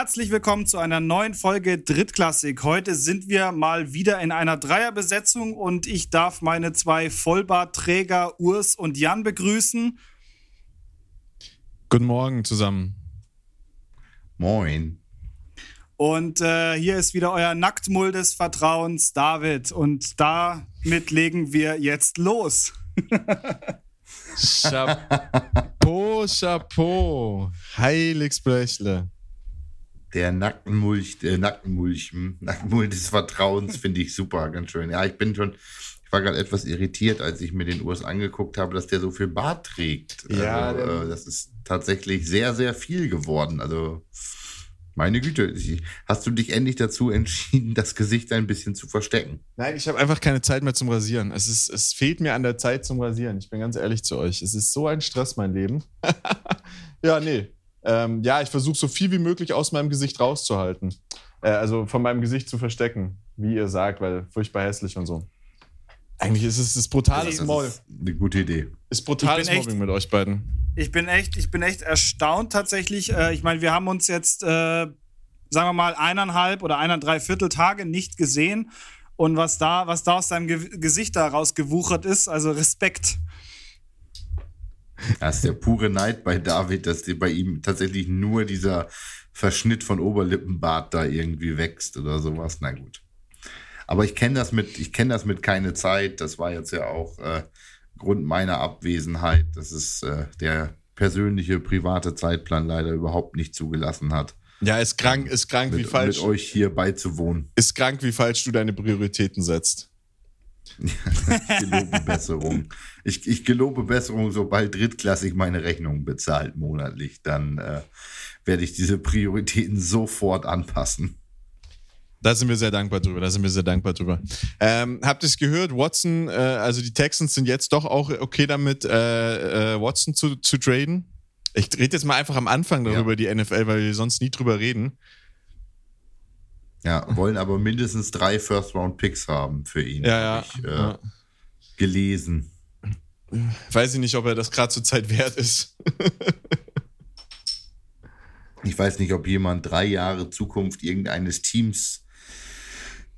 Herzlich willkommen zu einer neuen Folge Drittklassik. Heute sind wir mal wieder in einer Dreierbesetzung und ich darf meine zwei Vollbartträger Urs und Jan begrüßen. Guten Morgen zusammen. Moin. Und äh, hier ist wieder euer Nacktmull des Vertrauens, David. Und damit legen wir jetzt los. Chapeau, Chapeau. Heiligsblechle. Der Nackenmulch, der Nackenmulch, hm, Nackenmulch des Vertrauens finde ich super, ganz schön. Ja, ich bin schon, ich war gerade etwas irritiert, als ich mir den Urs angeguckt habe, dass der so viel Bart trägt. Ja, also, äh, das ist tatsächlich sehr, sehr viel geworden. Also, meine Güte, hast du dich endlich dazu entschieden, das Gesicht ein bisschen zu verstecken? Nein, ich habe einfach keine Zeit mehr zum Rasieren. Es, ist, es fehlt mir an der Zeit zum Rasieren. Ich bin ganz ehrlich zu euch. Es ist so ein Stress, mein Leben. ja, nee. Ähm, ja, ich versuche so viel wie möglich aus meinem Gesicht rauszuhalten. Äh, also von meinem Gesicht zu verstecken, wie ihr sagt, weil furchtbar hässlich und so. Eigentlich ist es das brutales das Moll. ist eine gute Idee. Ist brutales Ich bin echt- Mobbing mit euch beiden. Ich bin echt, ich bin echt erstaunt tatsächlich. Äh, ich meine, wir haben uns jetzt, äh, sagen wir mal, eineinhalb oder eineinhalb Viertel Tage nicht gesehen. Und was da, was da aus deinem Ge Gesicht da rausgewuchert ist, also Respekt. Das ist der pure Neid bei David, dass bei ihm tatsächlich nur dieser Verschnitt von Oberlippenbart da irgendwie wächst oder sowas. Na gut. Aber ich kenne das mit, ich kenne das mit keine Zeit. Das war jetzt ja auch äh, Grund meiner Abwesenheit, dass es äh, der persönliche private Zeitplan leider überhaupt nicht zugelassen hat, Ja, ist krank, ist krank, wie mit, falsch. mit euch hier beizuwohnen. Ist krank, wie falsch du deine Prioritäten setzt. Ich gelobe Besserung. Ich, ich gelobe Besserung, sobald drittklassig meine Rechnung bezahlt monatlich. Dann äh, werde ich diese Prioritäten sofort anpassen. Da sind wir sehr dankbar drüber. Da sind wir sehr dankbar drüber. Ähm, habt ihr es gehört? Watson, äh, also die Texans sind jetzt doch auch okay damit, äh, äh, Watson zu, zu traden. Ich rede jetzt mal einfach am Anfang darüber, die NFL, weil wir sonst nie drüber reden. Ja, wollen aber mindestens drei First-Round-Picks haben für ihn. Ja, ja. Ich, äh, ja. gelesen. Weiß ich nicht, ob er das gerade zur Zeit wert ist. Ich weiß nicht, ob jemand drei Jahre Zukunft irgendeines Teams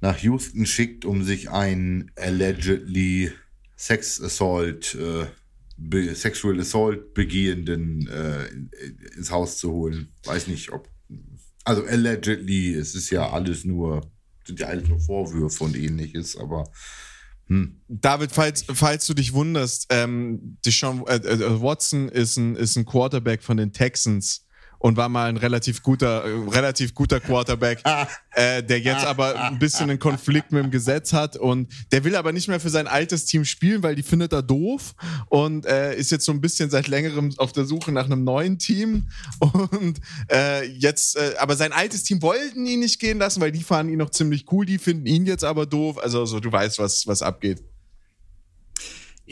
nach Houston schickt, um sich einen allegedly Sex Assault, äh, Sexual Assault begehenden äh, ins Haus zu holen. Weiß nicht, ob. Also allegedly, es ist ja alles nur, sind ja alles nur Vorwürfe und ähnliches, aber hm, David, falls, falls du dich wunderst, ähm, Deshaun, äh, äh, Watson ist ein, ist ein Quarterback von den Texans und war mal ein relativ guter, äh, relativ guter Quarterback, äh, der jetzt aber ein bisschen einen Konflikt mit dem Gesetz hat und der will aber nicht mehr für sein altes Team spielen, weil die findet er doof und äh, ist jetzt so ein bisschen seit längerem auf der Suche nach einem neuen Team und äh, jetzt, äh, aber sein altes Team wollten ihn nicht gehen lassen, weil die fanden ihn noch ziemlich cool, die finden ihn jetzt aber doof, also so, du weißt, was, was abgeht.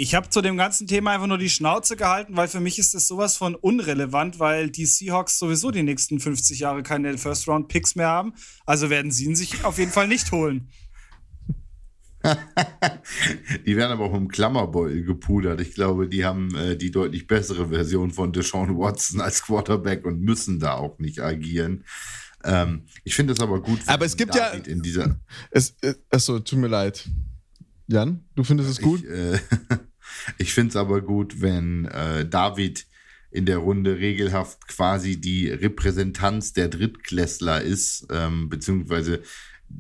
Ich habe zu dem ganzen Thema einfach nur die Schnauze gehalten, weil für mich ist das sowas von unrelevant, weil die Seahawks sowieso die nächsten 50 Jahre keine First-Round-Picks mehr haben. Also werden sie ihn sich auf jeden Fall nicht holen. Die werden aber auch im Klammerbeutel gepudert. Ich glaube, die haben äh, die deutlich bessere Version von Deshaun Watson als Quarterback und müssen da auch nicht agieren. Ähm, ich finde es aber gut. Aber wenn es gibt ja- David in dieser. Es, äh, achso, tut mir leid. Jan, du findest es gut? Ich, äh, ich finde es aber gut, wenn äh, David in der Runde regelhaft quasi die Repräsentanz der Drittklässler ist, ähm, beziehungsweise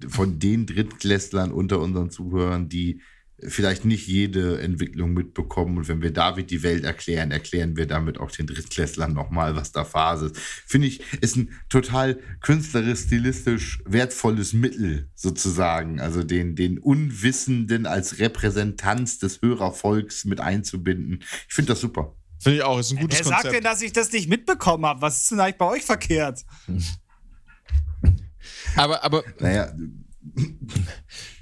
von den Drittklässlern unter unseren Zuhörern, die vielleicht nicht jede Entwicklung mitbekommen. Und wenn wir David die Welt erklären, erklären wir damit auch den Drittklässlern nochmal, was da Phase ist. Finde ich, ist ein total künstlerisch, stilistisch wertvolles Mittel sozusagen. Also den, den Unwissenden als Repräsentanz des Hörervolks mit einzubinden. Ich finde das super. Finde ich auch, ist ein gutes Wer sagt denn, Konzept. dass ich das nicht mitbekommen habe? Was ist denn eigentlich bei euch verkehrt? Aber, aber Naja,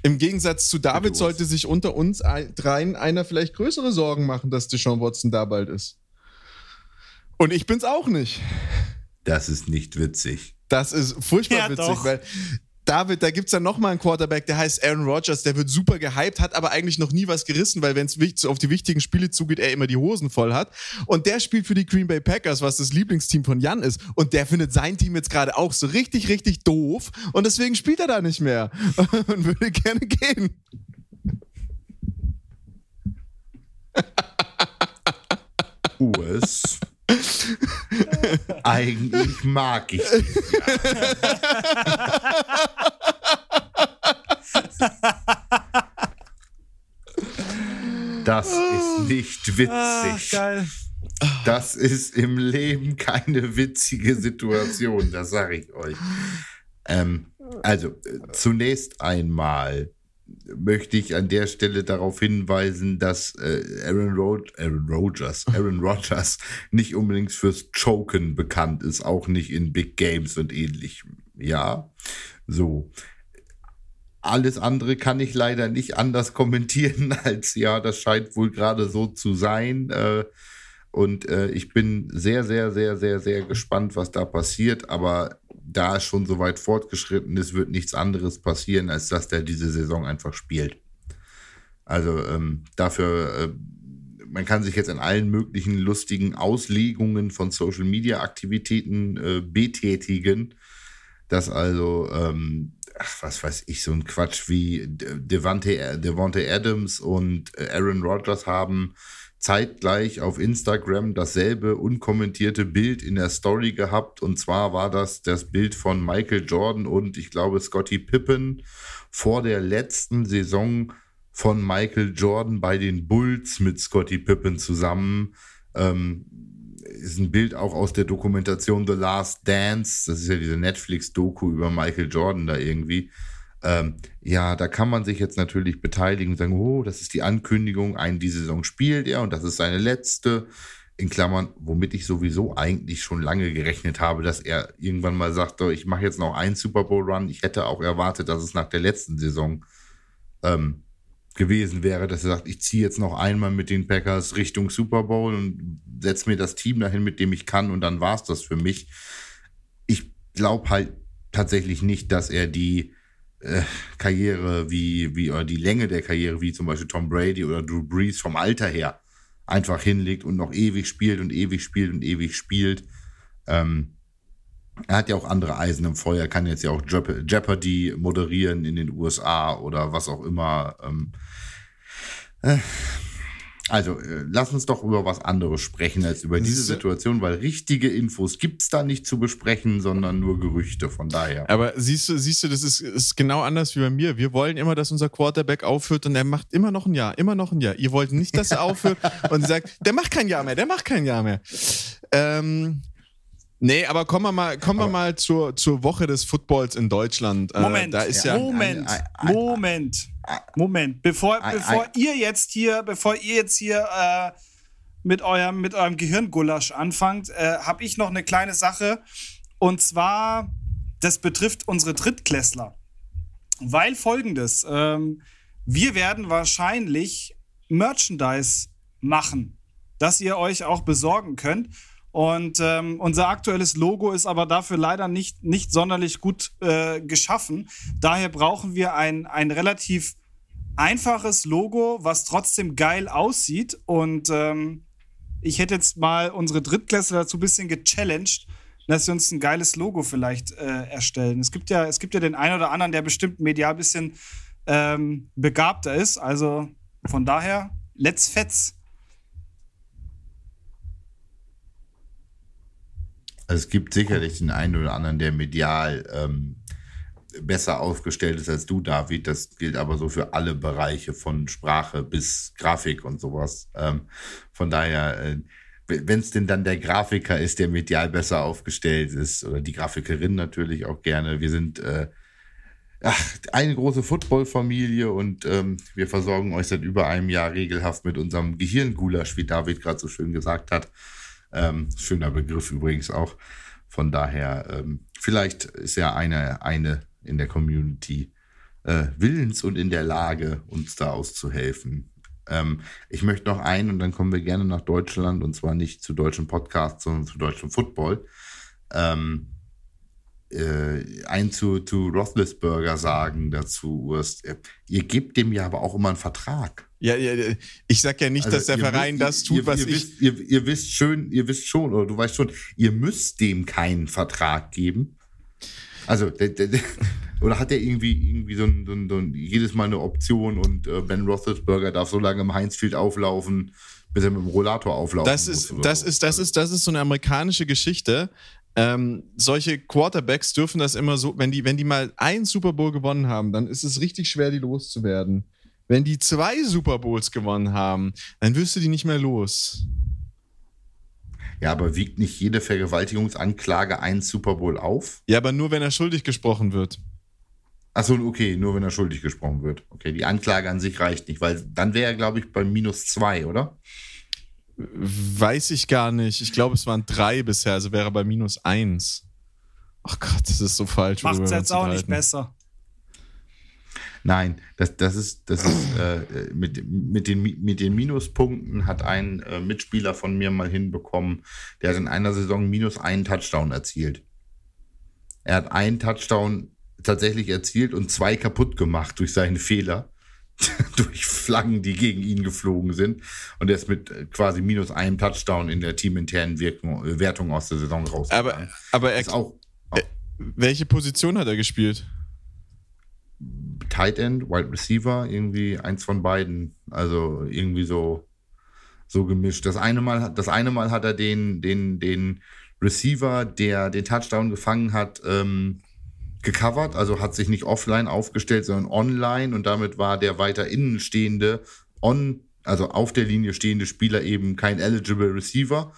im Gegensatz zu David sollte sich unter uns ein, dreien einer vielleicht größere Sorgen machen, dass Deshaun Watson da bald ist. Und ich bin's auch nicht. das ist nicht witzig. Das ist furchtbar Ja, witzig, doch. weil David, da gibt's dann nochmal einen Quarterback, der heißt Aaron Rodgers, der wird super gehypt, hat aber eigentlich noch nie was gerissen, weil wenn es auf die wichtigen Spiele zugeht, er immer die Hosen voll hat. Und der spielt für die Green Bay Packers, was das Lieblingsteam von Jan ist. Und der findet sein Team jetzt gerade auch so richtig, richtig doof. Und deswegen spielt er da nicht mehr und würde gerne gehen. Urs. Eigentlich mag ich. Das ist nicht witzig. Ah, geil. Das ist im Leben keine witzige Situation, das sage ich euch. Ähm, also, äh, zunächst einmal möchte ich an der Stelle darauf hinweisen, dass äh, Aaron, Rod Aaron Rodgers, Aaron Rodgers nicht unbedingt fürs Choken bekannt ist, auch nicht in Big Games und ähnlichem. Ja, so. Alles andere kann ich leider nicht anders kommentieren als ja, das scheint wohl gerade so zu sein. Äh, und äh, ich bin sehr, sehr, sehr, sehr, sehr gespannt, was da passiert. Aber da es schon so weit fortgeschritten ist, wird nichts anderes passieren, als dass der diese Saison einfach spielt. Also ähm, dafür, äh, man kann sich jetzt in allen möglichen lustigen Auslegungen von Social-Media-Aktivitäten äh, betätigen, dass also, ähm, ach, was weiß ich, so ein Quatsch wie Devante, Devante Adams und Aaron Rodgers haben zeitgleich auf Instagram dasselbe unkommentierte Bild in der Story gehabt. Und zwar war das das Bild von Michael Jordan und ich glaube Scotty Pippen vor der letzten Saison von Michael Jordan bei den Bulls mit Scotty Pippen zusammen. Ähm, ist ein Bild auch aus der Dokumentation The Last Dance. Das ist ja diese Netflix-Doku über Michael Jordan da irgendwie. Ähm, ja, da kann man sich jetzt natürlich beteiligen und sagen, oh, das ist die Ankündigung, ein die Saison spielt er und das ist seine letzte. In Klammern, womit ich sowieso eigentlich schon lange gerechnet habe, dass er irgendwann mal sagt, ich mache jetzt noch einen Super Bowl Run. Ich hätte auch erwartet, dass es nach der letzten Saison ähm, gewesen wäre, dass er sagt, ich ziehe jetzt noch einmal mit den Packers Richtung Super Bowl und setze mir das Team dahin, mit dem ich kann und dann war es das für mich. Ich glaube halt tatsächlich nicht, dass er die äh, Karriere wie, wie, oder die Länge der Karriere, wie zum Beispiel Tom Brady oder Drew Brees vom Alter her einfach hinlegt und noch ewig spielt und ewig spielt und ewig spielt. Ähm, er hat ja auch andere Eisen im Feuer, kann jetzt ja auch Jeopardy moderieren in den USA oder was auch immer. Ähm, äh, also, äh, lass uns doch über was anderes sprechen als über diese Situation, weil richtige Infos gibt es da nicht zu besprechen, sondern nur Gerüchte. Von daher. Aber siehst du, siehst du, das ist, ist genau anders wie bei mir. Wir wollen immer, dass unser Quarterback aufhört und er macht immer noch ein Jahr, immer noch ein Jahr. Ihr wollt nicht, dass er aufhört und sagt, der macht kein Jahr mehr, der macht kein Jahr mehr. Ähm, Nee, aber kommen wir mal, kommen wir mal zur, zur Woche des Footballs in Deutschland. Äh, Moment, äh, da ist ja, Moment, ein, ein, ein, Moment, Moment. Bevor, bevor ihr jetzt hier, bevor ihr jetzt hier äh, mit eurem, mit eurem Gehirngulasch anfangt, äh, habe ich noch eine kleine Sache. Und zwar, das betrifft unsere Drittklässler. Weil folgendes, ähm, wir werden wahrscheinlich Merchandise machen, das ihr euch auch besorgen könnt. Und ähm, unser aktuelles Logo ist aber dafür leider nicht, nicht sonderlich gut äh, geschaffen. Daher brauchen wir ein, ein relativ einfaches Logo, was trotzdem geil aussieht. Und ähm, ich hätte jetzt mal unsere Drittklässler dazu ein bisschen gechallenged, dass sie uns ein geiles Logo vielleicht äh, erstellen. Es gibt, ja, es gibt ja den einen oder anderen, der bestimmt medial ein bisschen ähm, begabter ist. Also von daher, let's fetz. Also es gibt sicherlich den einen oder anderen, der medial ähm, besser aufgestellt ist als du, David. Das gilt aber so für alle Bereiche von Sprache bis Grafik und sowas. Ähm, von daher, äh, wenn es denn dann der Grafiker ist, der medial besser aufgestellt ist, oder die Grafikerin natürlich auch gerne. Wir sind äh, ach, eine große Football-Familie und ähm, wir versorgen euch seit über einem Jahr regelhaft mit unserem Gehirngulasch, wie David gerade so schön gesagt hat. Ähm, schöner Begriff übrigens auch. Von daher, ähm, vielleicht ist ja eine, eine in der Community äh, willens und in der Lage, uns da auszuhelfen. Ähm, ich möchte noch einen und dann kommen wir gerne nach Deutschland und zwar nicht zu deutschen Podcasts, sondern zu deutschem Football. Ähm, äh, ein zu, zu Roethlisberger sagen dazu, Urs. Ihr gebt dem ja aber auch immer einen Vertrag. Ja, ja ich sag ja nicht, also dass der Verein wisst, das tut, ihr, was ihr ich. Wisst, ihr, ihr wisst schön, ihr wisst schon, oder du weißt schon, ihr müsst dem keinen Vertrag geben. Also, der, der, der, oder hat er irgendwie, irgendwie so ein, so, ein, so ein, jedes Mal eine Option und äh, Ben Roethlisberger darf so lange im Heinzfield auflaufen, bis er mit dem Rollator auflaufen das ist, Das so. ist, das ist, das ist so eine amerikanische Geschichte. Ähm, solche Quarterbacks dürfen das immer so, wenn die, wenn die mal einen Super Bowl gewonnen haben, dann ist es richtig schwer, die loszuwerden. Wenn die zwei Super Bowls gewonnen haben, dann wirst du die nicht mehr los. Ja, aber wiegt nicht jede Vergewaltigungsanklage einen Super Bowl auf? Ja, aber nur wenn er schuldig gesprochen wird. Achso, okay, nur wenn er schuldig gesprochen wird. Okay, die Anklage an sich reicht nicht, weil dann wäre er, glaube ich, bei minus zwei, oder? Weiß ich gar nicht. Ich glaube, es waren drei bisher, also wäre er bei minus eins. Ach Gott, das ist so falsch. Macht es jetzt auch nicht besser. Nein, das, das ist, das ist äh, mit, mit, den, mit den Minuspunkten hat ein äh, Mitspieler von mir mal hinbekommen, der hat in einer Saison minus einen Touchdown erzielt. Er hat einen Touchdown tatsächlich erzielt und zwei kaputt gemacht durch seinen Fehler. durch Flaggen, die gegen ihn geflogen sind. Und er ist mit äh, quasi minus einem Touchdown in der teaminternen Wirkung, äh, Wertung aus der Saison raus. Aber, aber er, auch, auch, äh, welche Position hat er gespielt? Tight End, Wide Receiver, irgendwie eins von beiden. Also irgendwie so, so gemischt. Das eine Mal, das eine Mal hat er den, den, den Receiver, der den Touchdown gefangen hat, ähm, gecovert, also hat sich nicht offline aufgestellt, sondern online und damit war der weiter innen stehende, on, also auf der Linie stehende Spieler eben kein eligible Receiver.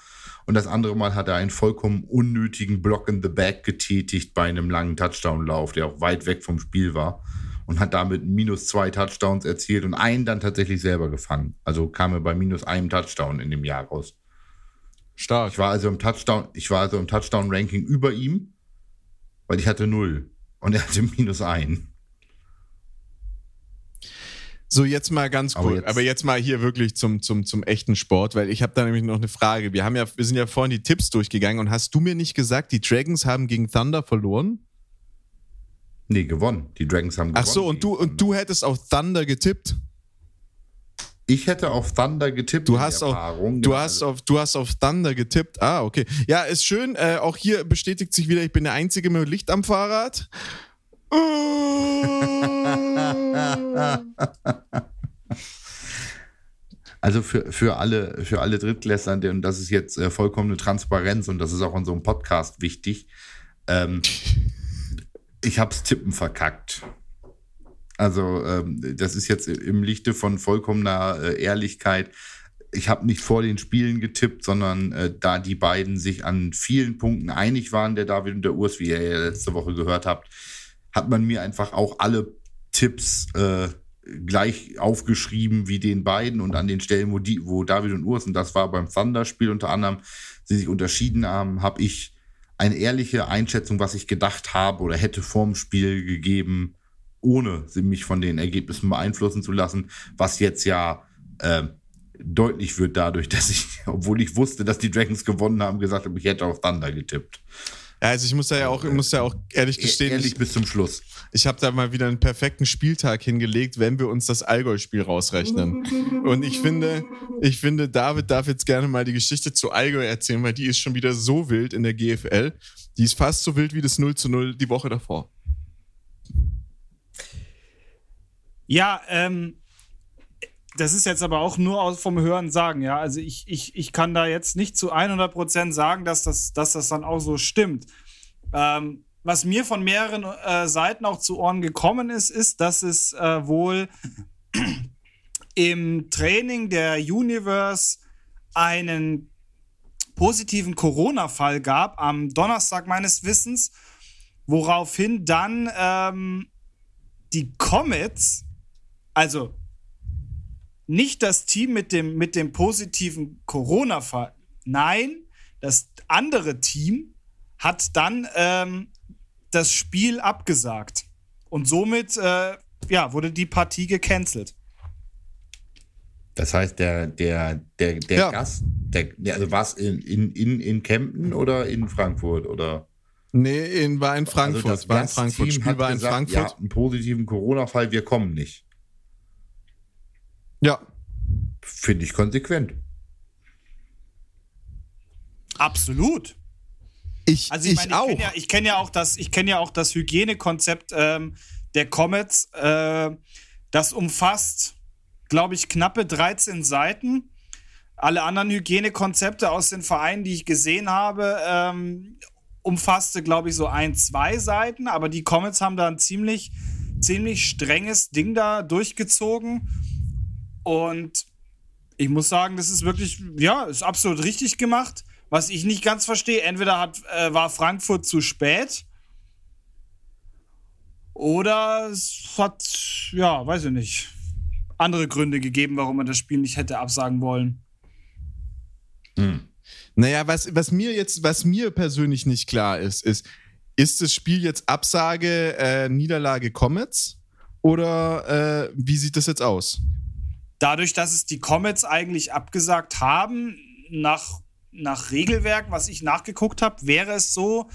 Und das andere Mal hat er einen vollkommen unnötigen Block in the Back getätigt bei einem langen Touchdown-Lauf, der auch weit weg vom Spiel war. Und hat damit minus zwei Touchdowns erzielt und einen dann tatsächlich selber gefangen. Also kam er bei minus einem Touchdown in dem Jahr raus. Stark. Ich war also im Touchdown, ich war also im Touchdown-Ranking über ihm, weil ich hatte null und er hatte minus ein. So, jetzt mal ganz kurz, aber, jetzt, aber jetzt mal hier wirklich zum, zum, zum echten Sport, weil ich habe da nämlich noch eine Frage. Wir haben ja, wir sind ja vorhin die Tipps durchgegangen und hast du mir nicht gesagt, die Dragons haben gegen Thunder verloren? Nee, gewonnen. Die Dragons haben gewonnen. Ach so, und du, und du hättest auf Thunder getippt? Ich hätte auf Thunder getippt. Du hast, auf, du, hast auf, du hast auf Thunder getippt. Ah, okay. Ja, ist schön. Äh, auch hier bestätigt sich wieder, ich bin der Einzige mit Licht am Fahrrad. Also für, für alle, für alle Drittklässler, und das ist jetzt äh, vollkommene Transparenz und das ist auch in so einem Podcast wichtig. Ähm, ich hab's Tippen verkackt. Also ähm, das ist jetzt im Lichte von vollkommener äh, Ehrlichkeit. Ich habe nicht vor den Spielen getippt, sondern äh, da die beiden sich an vielen Punkten einig waren, der David und der Urs, wie ihr ja letzte Woche gehört habt, hat man mir einfach auch alle Tipps äh, gleich aufgeschrieben wie den beiden und an den Stellen, wo, die, wo David und Urs, und das war beim Thunder-Spiel unter anderem, sie sich unterschieden haben, habe ich eine ehrliche Einschätzung, was ich gedacht habe oder hätte vorm Spiel gegeben, ohne mich von den Ergebnissen beeinflussen zu lassen, was jetzt ja äh, deutlich wird dadurch, dass ich, obwohl ich wusste, dass die Dragons gewonnen haben, gesagt habe, ich hätte auf Thunder getippt. Ja, also ich muss da ja auch, ich muss ja auch ehrlich e-, gestehen. Ehrlich bis zum Schluss. Ich habe da mal wieder einen perfekten Spieltag hingelegt, wenn wir uns das Allgäu-Spiel rausrechnen. Und ich finde, ich finde, David darf jetzt gerne mal die Geschichte zu Allgäu erzählen, weil die ist schon wieder so wild in der GFL. Die ist fast so wild wie das 0 zu 0 die Woche davor. Ja, ähm, das ist jetzt aber auch nur aus, vom Hören sagen, ja. Also ich, ich, ich kann da jetzt nicht zu 100% sagen, dass das, dass das dann auch so stimmt. Ähm, was mir von mehreren äh, Seiten auch zu Ohren gekommen ist, ist, dass es äh, wohl im Training der Universe einen positiven Corona-Fall gab, am Donnerstag meines Wissens, woraufhin dann ähm, die Comets also nicht das Team mit dem, mit dem positiven Corona-Fall. Nein, das andere Team hat dann ähm, das Spiel abgesagt. Und somit äh, ja, wurde die Partie gecancelt. Das heißt, der, der, der, der ja. Gast, der, also war es in, in, in, in Kempten oder in Frankfurt? Oder? Nee, in, war in Frankfurt. Also das war in Frankfurt. Team Spiel hat war in gesagt, Frankfurt. Ja, einen positiven Corona-Fall, wir kommen nicht. Ja. Finde ich konsequent. Absolut. Ich, Also ich, ich meine, ich auch. kenne ja, ich kenn ja auch das, ich kenne ja auch das Hygienekonzept ähm, der Comets. Äh, das umfasst, glaube ich, knappe 13 Seiten. Alle anderen Hygienekonzepte aus den Vereinen, die ich gesehen habe, ähm, umfasste, glaube ich, so ein, zwei Seiten. Aber die Comets haben da ein ziemlich, ziemlich strenges Ding da durchgezogen. Und ich muss sagen, das ist wirklich, ja, ist absolut richtig gemacht. Was ich nicht ganz verstehe, entweder hat, äh, war Frankfurt zu spät oder es hat, ja, weiß ich nicht, andere Gründe gegeben, warum man das Spiel nicht hätte absagen wollen. Naja, was, was mir jetzt, was mir persönlich nicht klar ist, ist, ist das Spiel jetzt Absage, äh, Niederlage Comets? Oder äh, wie sieht das jetzt aus? Dadurch, dass es die Comets eigentlich abgesagt haben, nach, nach Regelwerk, was ich nachgeguckt habe, wäre es so,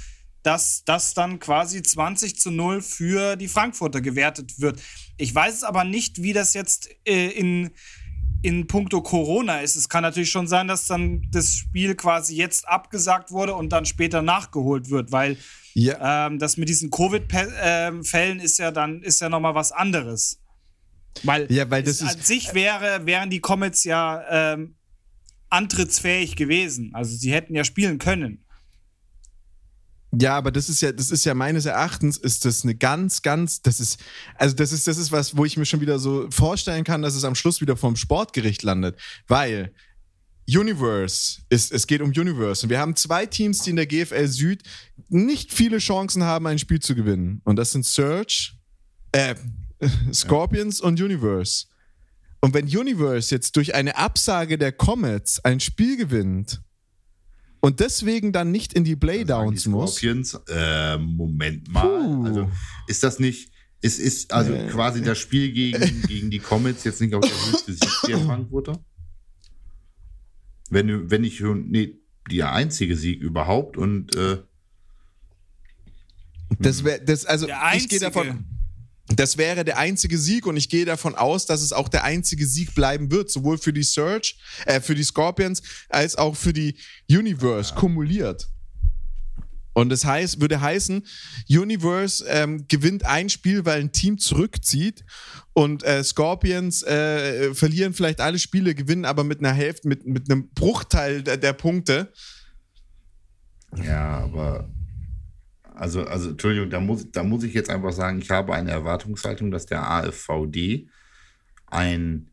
dass das dann quasi 20 zu 0 für die Frankfurter gewertet wird. Ich weiß es aber nicht, wie das jetzt äh, in, in puncto Corona ist. Es kann natürlich schon sein, dass dann das Spiel quasi jetzt abgesagt wurde und dann später nachgeholt wird, weil Ja, ähm, das mit diesen Covid-Fällen ist ja dann ist ja noch mal was anderes. Weil, Ja, weil das an sich wäre, wären die Comets ja ähm, antrittsfähig gewesen. Also sie hätten ja spielen können. Ja, aber das ist ja, das ist ja meines Erachtens ist das eine ganz, ganz, das ist, also das ist, das ist was, wo ich mir schon wieder so vorstellen kann, dass es am Schluss wieder vom Sportgericht landet, weil Universe ist, es geht um Universe und wir haben zwei Teams, die in der GFL Süd nicht viele Chancen haben, ein Spiel zu gewinnen und das sind Surge, äh, Scorpions und Universe. Und wenn Universe jetzt durch eine Absage der Comets ein Spiel gewinnt und deswegen dann nicht in die Sagen die Playdowns muss, Scorpions, äh, Moment mal. Puh. Also ist das nicht, ist, ist also Äh. quasi das Spiel gegen, gegen die Comets jetzt nicht auch der höchste Sieg der Frankfurter? Wenn, du- wenn ich, nee, der einzige Sieg überhaupt und äh, Das wäre, das, also Der ich gehe einzige. davon, das wäre der einzige Sieg und ich gehe davon aus, dass es auch der einzige Sieg bleiben wird, sowohl für die Surge, äh, für die Scorpions, als auch für die Universe kumuliert. Und das heißt, würde heißen, Universe ähm, gewinnt ein Spiel, weil ein Team zurückzieht und äh, Scorpions äh, verlieren vielleicht alle Spiele, gewinnen aber mit einer Hälfte, mit, mit einem Bruchteil der, der Punkte. ja, aber also, also Entschuldigung, da muss, da muss ich jetzt einfach sagen, ich habe eine Erwartungshaltung, dass der AFVD ein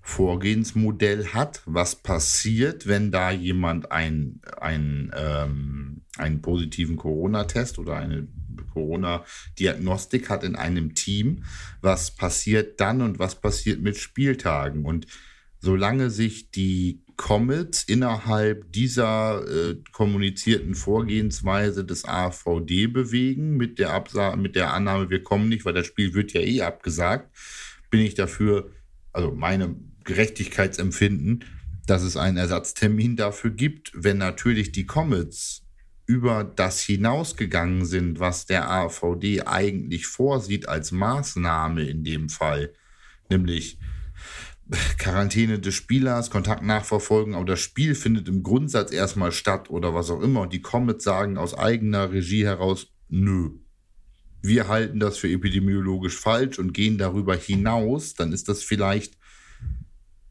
Vorgehensmodell hat, was passiert, wenn da jemand ein, ein, ähm, einen positiven Corona-Test oder eine Corona-Diagnostik hat in einem Team. Was passiert dann und was passiert mit Spieltagen? Und solange sich die Comets innerhalb dieser äh, kommunizierten Vorgehensweise des AVD bewegen, mit der, Absa mit der Annahme, wir kommen nicht, weil das Spiel wird ja eh abgesagt, bin ich dafür, also meine Gerechtigkeitsempfinden, dass es einen Ersatztermin dafür gibt, wenn natürlich die Comets über das hinausgegangen sind, was der AVD eigentlich vorsieht als Maßnahme in dem Fall, nämlich Quarantäne des Spielers, Kontakt nachverfolgen, aber das Spiel findet im Grundsatz erstmal statt oder was auch immer. Und die Comets sagen aus eigener Regie heraus, nö. Wir halten das für epidemiologisch falsch und gehen darüber hinaus, dann ist das vielleicht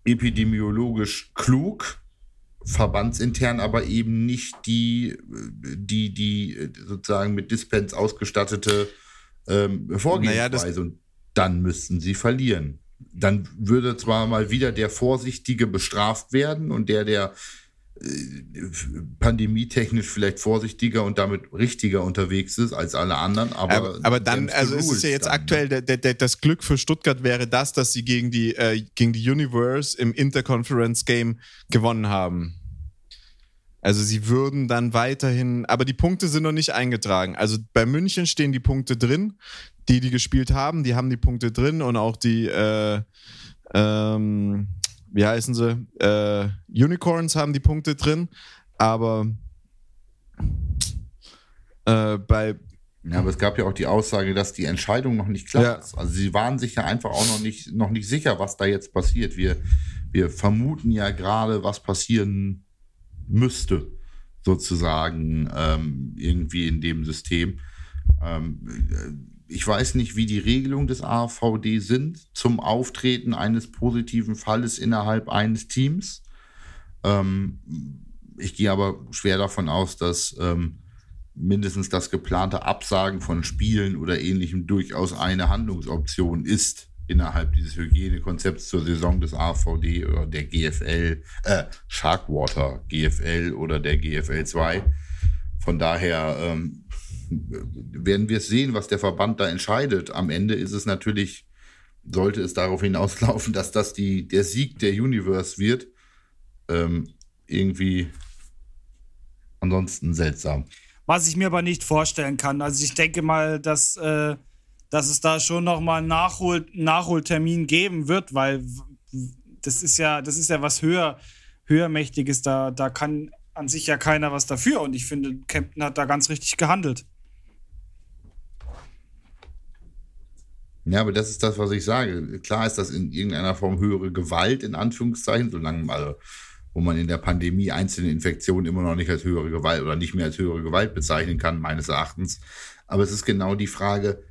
epidemiologisch klug, verbandsintern aber eben nicht die, die, die sozusagen mit Dispens ausgestattete ähm, Vorgehensweise. Naja, und dann müssten sie verlieren. Dann würde zwar mal wieder der Vorsichtige bestraft werden und der, der äh, pandemietechnisch vielleicht vorsichtiger und damit richtiger unterwegs ist als alle anderen, aber, Aber, aber dann, also es ist rules ja jetzt dann, aktuell, der, der, der, das Glück für Stuttgart wäre das, dass sie gegen die, äh, gegen die Universe im Interconference Game gewonnen haben. Also sie würden dann weiterhin, aber die Punkte sind noch nicht eingetragen. Also bei München stehen die Punkte drin, die die gespielt haben, die haben die Punkte drin und auch die, äh, ähm, wie heißen sie, äh, Unicorns haben die Punkte drin, aber Äh, bei ja, aber es gab ja auch die Aussage, dass die Entscheidung noch nicht klar Ja. ist. Also sie waren sich ja einfach auch noch nicht, noch nicht sicher, was da jetzt passiert. Wir, wir vermuten ja gerade, was passieren müsste, sozusagen, ähm, irgendwie in dem System. Ähm, äh, ich weiß nicht, wie die Regelungen des AVD sind zum Auftreten eines positiven Falles innerhalb eines Teams. Ähm, ich gehe aber schwer davon aus, dass ähm, mindestens das geplante Absagen von Spielen oder ähnlichem durchaus eine Handlungsoption ist innerhalb dieses Hygienekonzepts zur Saison des AVD oder der GFL, äh, Sharkwater GFL oder der GFL 2. Von daher ähm, werden wir es sehen, was der Verband da entscheidet. Am Ende ist es natürlich, sollte es darauf hinauslaufen, dass das die, der Sieg der Universe wird. Ähm, irgendwie ansonsten seltsam. Was ich mir aber nicht vorstellen kann. Also ich denke mal, dass, äh, dass es da schon nochmal einen Nachhol Nachholtermin geben wird, weil das ist ja, das ist ja was höher, höhermächtiges. Da, da kann an sich ja keiner was dafür. Und ich finde, Captain hat da ganz richtig gehandelt. Ja, aber das ist das, was ich sage. Klar ist das in irgendeiner Form höhere Gewalt, in Anführungszeichen, solange mal, wo man in der Pandemie einzelne Infektionen immer noch nicht als höhere Gewalt oder nicht mehr als höhere Gewalt bezeichnen kann, meines Erachtens. Aber es ist genau die Frage,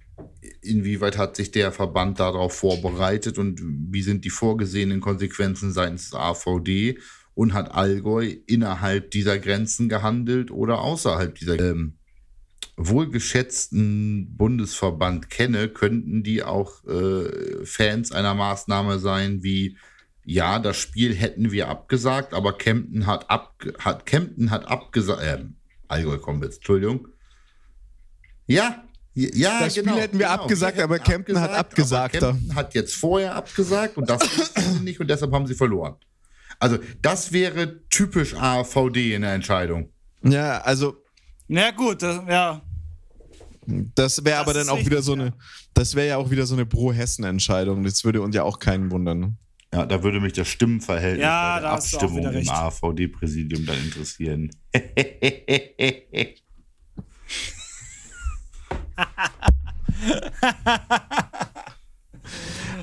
inwieweit hat sich der Verband darauf vorbereitet und wie sind die vorgesehenen Konsequenzen seitens des AVD und hat Allgäu innerhalb dieser Grenzen gehandelt oder außerhalb dieser ähm, wohlgeschätzten Bundesverband kenne, könnten die auch äh, Fans einer Maßnahme sein wie ja, das Spiel hätten wir abgesagt, aber Kempten hat, abge hat, Kempten hat abgesagt, äh, Allgäu wir jetzt, Entschuldigung. Ja, ja, Das Spiel genau, hätten wir genau. abgesagt, Wir aber Kempten hat abgesagt. aber Kempten hat jetzt vorher abgesagt und das nicht und deshalb haben sie verloren. Also, das wäre typisch AVD in der Entscheidung. Ja, also Na gut, das, ja. Das wäre aber dann auch wieder so eine, ja. das wäre ja auch wieder so eine Pro-Hessen-Entscheidung. Das würde uns ja auch keinen wundern. Ja, da würde mich das Stimmenverhältnis Ja, bei der Abstimmung im. AVD-Präsidium dann interessieren.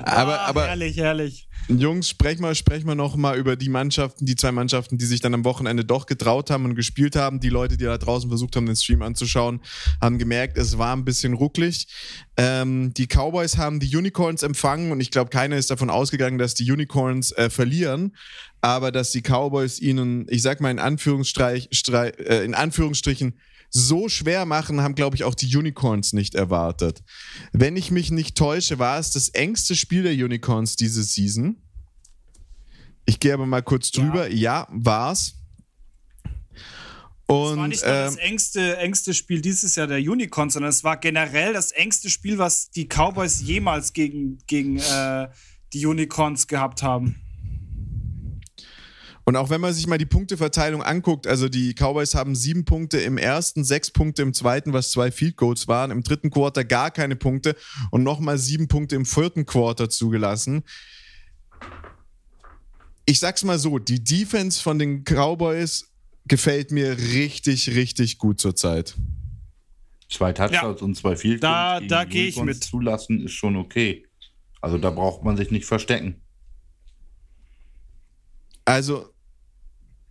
Aber, aber Herrlich, herrlich. Jungs, sprechen wir, sprechen wir noch mal über die Mannschaften, die zwei Mannschaften, die sich dann am Wochenende doch getraut haben und gespielt haben. Die Leute, die da draußen versucht haben, den Stream anzuschauen, haben gemerkt, es war ein bisschen rucklig. Ähm, die Cowboys haben die Unicorns empfangen und ich glaube, keiner ist davon ausgegangen, dass die Unicorns äh, verlieren, aber dass die Cowboys ihnen, ich sag mal in, Anführungsstreich, Strei- äh, in Anführungsstrichen, so schwer machen, haben, glaube ich, auch die Unicorns nicht erwartet. Wenn ich mich nicht täusche, war es das engste Spiel der Unicorns diese Season. Ich gehe aber mal kurz drüber. Ja, war's. Es Und war nicht nur das engste, engste Spiel dieses Jahr der Unicorns, sondern es war generell das engste Spiel, was die Cowboys jemals gegen, gegen äh, die Unicorns gehabt haben. Und auch wenn man sich mal die Punkteverteilung anguckt, also die Cowboys haben sieben Punkte im ersten, sechs Punkte im zweiten, was zwei Field Goals waren, im dritten Quarter gar keine Punkte und nochmal sieben Punkte im vierten Quarter zugelassen. Ich sag's mal so, die Defense von den Cowboys gefällt mir richtig, richtig gut zurzeit. Zwei Touchdowns und zwei Field Da- Goals da die gehe ich mit. zulassen ist schon okay. Also da braucht man sich nicht verstecken. Also,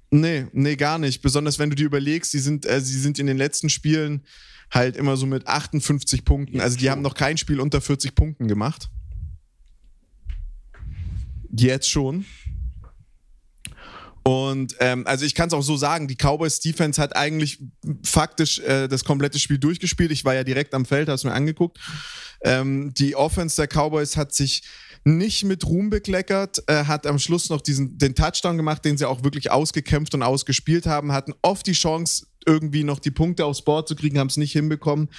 nee, nee, gar nicht. Besonders wenn du dir überlegst, sie sind, äh, sie sind in den letzten Spielen halt immer so mit 58 Punkten. Also die haben noch kein Spiel unter 40 Punkten gemacht. Jetzt schon. Und ähm, also ich kann es auch so sagen, die Cowboys Defense hat eigentlich faktisch äh, das komplette Spiel durchgespielt. Ich war ja direkt am Feld, hast mir angeguckt. Ähm, die Offense der Cowboys hat sich nicht mit Ruhm bekleckert, äh, hat am Schluss noch diesen, den Touchdown gemacht, den sie auch wirklich ausgekämpft und ausgespielt haben, hatten oft die Chance, irgendwie noch die Punkte aufs Board zu kriegen, haben es nicht hinbekommen.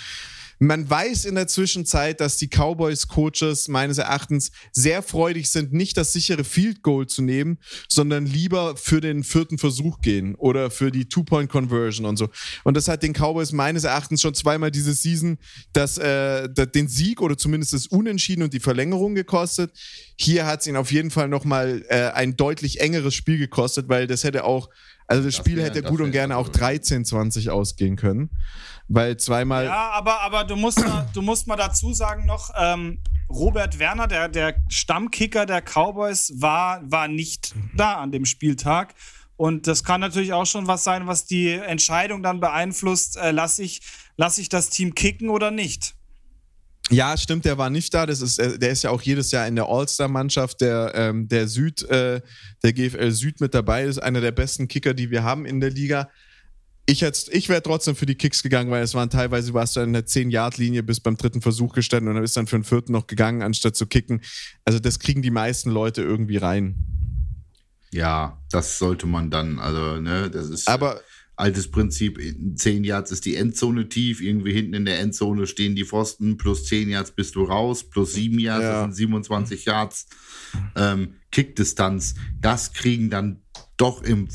Man weiß in der Zwischenzeit, dass die Cowboys-Coaches meines Erachtens sehr freudig sind, nicht das sichere Field Goal zu nehmen, sondern lieber für den vierten Versuch gehen oder für die Two-Point-Conversion und so. Und das hat den Cowboys meines Erachtens schon zweimal diese Season das, äh, das, den Sieg oder zumindest das Unentschieden und die Verlängerung gekostet. Hier hat es ihn auf jeden Fall nochmal äh, ein deutlich engeres Spiel gekostet, weil das hätte auch Also das, das Spiel wär, hätte gut und gerne auch 13-20 ausgehen können, weil zweimal. Ja, aber, aber du, musst mal, du musst mal dazu sagen noch, ähm, Robert Werner, der, der Stammkicker der Cowboys, war, war nicht da an dem Spieltag. Und das kann natürlich auch schon was sein, was die Entscheidung dann beeinflusst, äh, lasse ich, lass ich das Team kicken oder nicht. Ja, stimmt, der war nicht da. Das ist, äh, der ist ja auch jedes Jahr in der All-Star-Mannschaft der, ähm, der Süd, äh, der GFL Süd mit dabei. Ist einer der besten Kicker, die wir haben in der Liga. Ich, ich wäre trotzdem für die Kicks gegangen, weil es waren teilweise, warst du an der 10-Yard-Linie bis beim dritten Versuch gestanden und dann bist dann für den vierten noch gegangen, anstatt zu kicken. Also das kriegen die meisten Leute irgendwie rein. Ja, das sollte man dann, also, ne, das ist. Aber altes Prinzip, in 10 Yards ist die Endzone tief, irgendwie hinten in der Endzone stehen die Pfosten, plus 10 Yards bist du raus, plus 7 Yards, ja. das sind 27 Yards. Ähm, Kickdistanz, das kriegen dann doch im,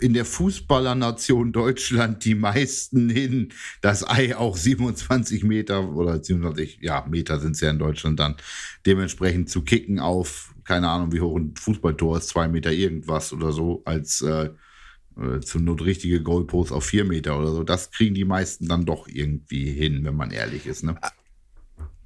in der Fußballernation Deutschland die meisten hin, das Ei auch 27 Meter oder 27 ja, Meter sind es ja in Deutschland dann, dementsprechend zu kicken auf, keine Ahnung, wie hoch ein Fußballtor ist, zwei Meter irgendwas oder so, als äh, äh, zur Not richtige Goalposts auf vier Meter oder so. Das kriegen die meisten dann doch irgendwie hin, wenn man ehrlich ist. Ne?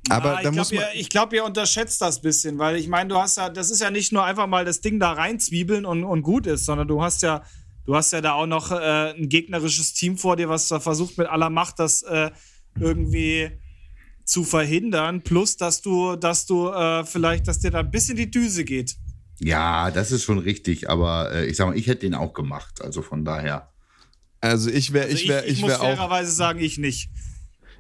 Aber ah, da muss man. Ihr, ich glaube, ihr unterschätzt das ein bisschen, weil ich meine, du hast ja, das ist ja nicht nur einfach mal das Ding da reinzwiebeln und, und gut ist, sondern du hast ja, du hast ja da auch noch äh, ein gegnerisches Team vor dir, was da versucht mit aller Macht das äh, irgendwie zu verhindern, plus dass du, dass du äh, vielleicht, dass dir da ein bisschen die Düse geht. Ja, das ist schon richtig, aber äh, ich sag mal, ich hätte den auch gemacht, also von daher. Also ich wäre, also ich wäre, ich, ich, ich wäre auch. fairerweise sagen, ich nicht.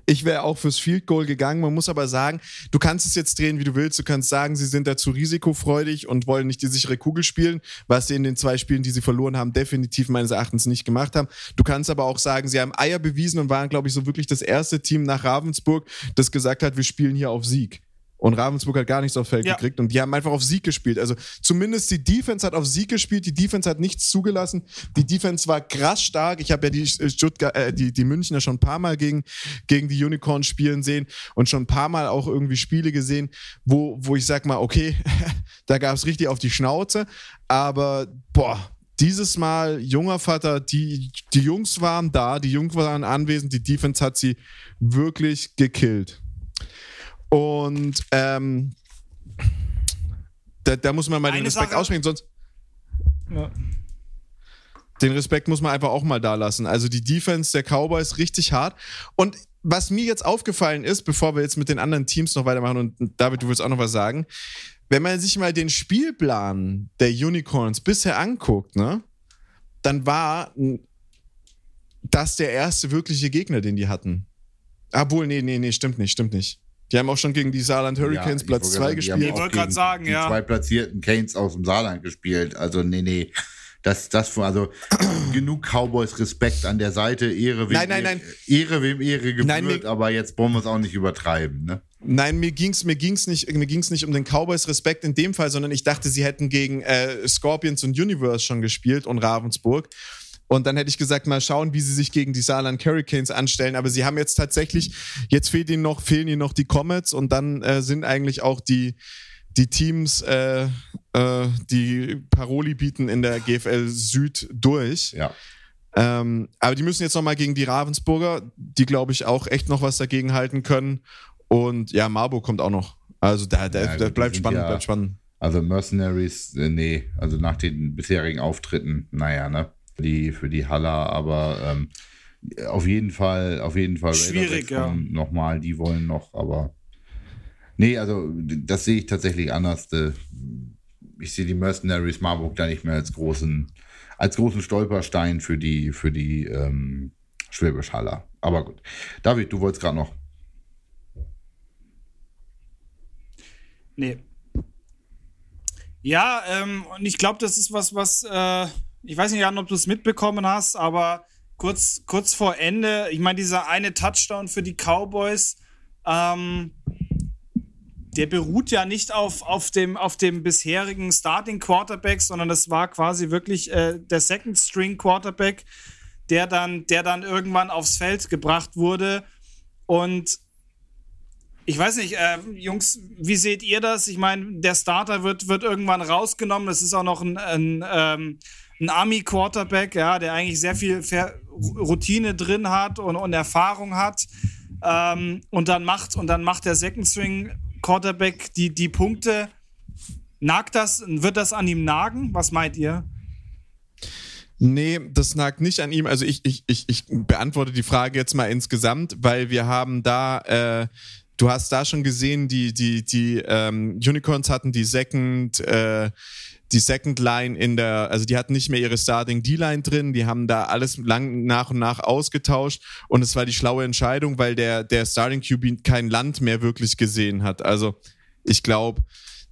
Ich wäre auch fürs Field Goal gegangen. Man muss aber sagen, du kannst es jetzt drehen, wie du willst. Du kannst sagen, sie sind dazu risikofreudig und wollen nicht die sichere Kugel spielen, was sie in den zwei Spielen, die sie verloren haben, definitiv meines Erachtens nicht gemacht haben. Du kannst aber auch sagen, sie haben Eier bewiesen und waren, glaube ich, so wirklich das erste Team nach Ravensburg, das gesagt hat, wir spielen hier auf Sieg. Und Ravensburg hat gar nichts aufs Feld ja. gekriegt und die haben einfach auf Sieg gespielt. Also zumindest die Defense hat auf Sieg gespielt, die Defense hat nichts zugelassen. Die Defense war krass stark. Ich habe ja die Stuttgart, äh, die, die Münchner schon ein paar Mal gegen, gegen die Unicorns spielen sehen und schon ein paar Mal auch irgendwie Spiele gesehen, wo, wo ich sag mal, okay, da gab es richtig auf die Schnauze. Aber boah, dieses Mal junger Vater, die, die Jungs waren da, die Jungs waren anwesend, die Defense hat sie wirklich gekillt. Und ähm, da, da, muss man mal Eine den Respekt Sache, aussprechen, sonst. Ja. Den Respekt muss man einfach auch mal da lassen. Also die Defense der Cowboys richtig hart. Und was mir jetzt aufgefallen ist, bevor wir jetzt mit den anderen Teams noch weitermachen, und David, du willst auch noch was sagen, wenn man sich mal den Spielplan der Unicorns bisher anguckt, ne, dann war das der erste wirkliche Gegner, den die hatten. Obwohl, nee, nee, nee, stimmt nicht, stimmt nicht. Die haben auch schon gegen die Saarland Hurricanes ja, Platz 2 gespielt. Ich wollte gerade sagen, die ja. zwei platzierten Canes aus dem Saarland gespielt. Also, nee, nee. Das, das, also genug Cowboys Respekt an der Seite, Ehre wem nein, nein, nein. Ehre wem Ehre gebührt, nein, aber jetzt wollen wir es auch nicht übertreiben, ne? Nein, mir ging's mir ging's nicht mir ging's nicht um den Cowboys Respekt in dem Fall, sondern ich dachte, sie hätten gegen äh, Scorpions und Universe schon gespielt und Ravensburg und dann hätte ich gesagt, mal schauen, wie sie sich gegen die Saarland Hurricanes anstellen. Aber sie haben jetzt tatsächlich, jetzt fehlt ihnen noch, fehlen ihnen noch die Comets und dann äh, sind eigentlich auch die, die Teams, äh, äh, die Paroli bieten in der GFL Süd durch. Ja. Ähm, aber die müssen jetzt nochmal gegen die Ravensburger, die glaube ich auch echt noch was dagegen halten können. Und ja, Marburg kommt auch noch. Also da, da, ja, da bleibt spannend, ja, bleibt spannend. Also Mercenaries, äh, nee, also nach den bisherigen Auftritten, naja, ne? Die, für die Haller, aber ähm, auf jeden Fall, auf jeden Fall. Schwierig, ja. Nochmal, die wollen noch, aber. Nee, also das sehe ich tatsächlich anders. Äh, ich sehe die Mercenaries Marburg da nicht mehr als großen, als großen Stolperstein für die, für die ähm, Schwäbisch Haller. Aber gut. David, du wolltest gerade noch. Nee. Ja, ähm, und ich glaube, das ist was, was äh, ich weiß nicht, Jan, ob du es mitbekommen hast, aber kurz, kurz vor Ende, ich meine, dieser eine Touchdown für die Cowboys, ähm, der beruht ja nicht auf, auf, dem, auf dem bisherigen Starting Quarterback, sondern das war quasi wirklich äh, der Second String Quarterback, der dann, der dann irgendwann aufs Feld gebracht wurde. Und ich weiß nicht, äh, Jungs, wie seht ihr das? Ich meine, der Starter wird, wird irgendwann rausgenommen. Das ist auch noch ein, ein ähm, ein Ami-Quarterback, ja, der eigentlich sehr viel Routine drin hat und, und Erfahrung hat. Ähm, und dann macht und dann macht der Second String Quarterback die, die Punkte. Nagt das, wird das an ihm nagen? Was meint ihr? Nee, das nagt nicht an ihm. Also ich, ich, ich, ich beantworte die Frage jetzt mal insgesamt, weil wir haben da, äh, du hast da schon gesehen, die, die, die ähm, Unicorns hatten die Second, äh, die Second Line in der, also die hatten nicht mehr ihre Starting D-Line drin, die haben da alles lang nach und nach ausgetauscht und es war die schlaue Entscheidung, weil der, der Starting QB kein Land mehr wirklich gesehen hat. Also ich glaube,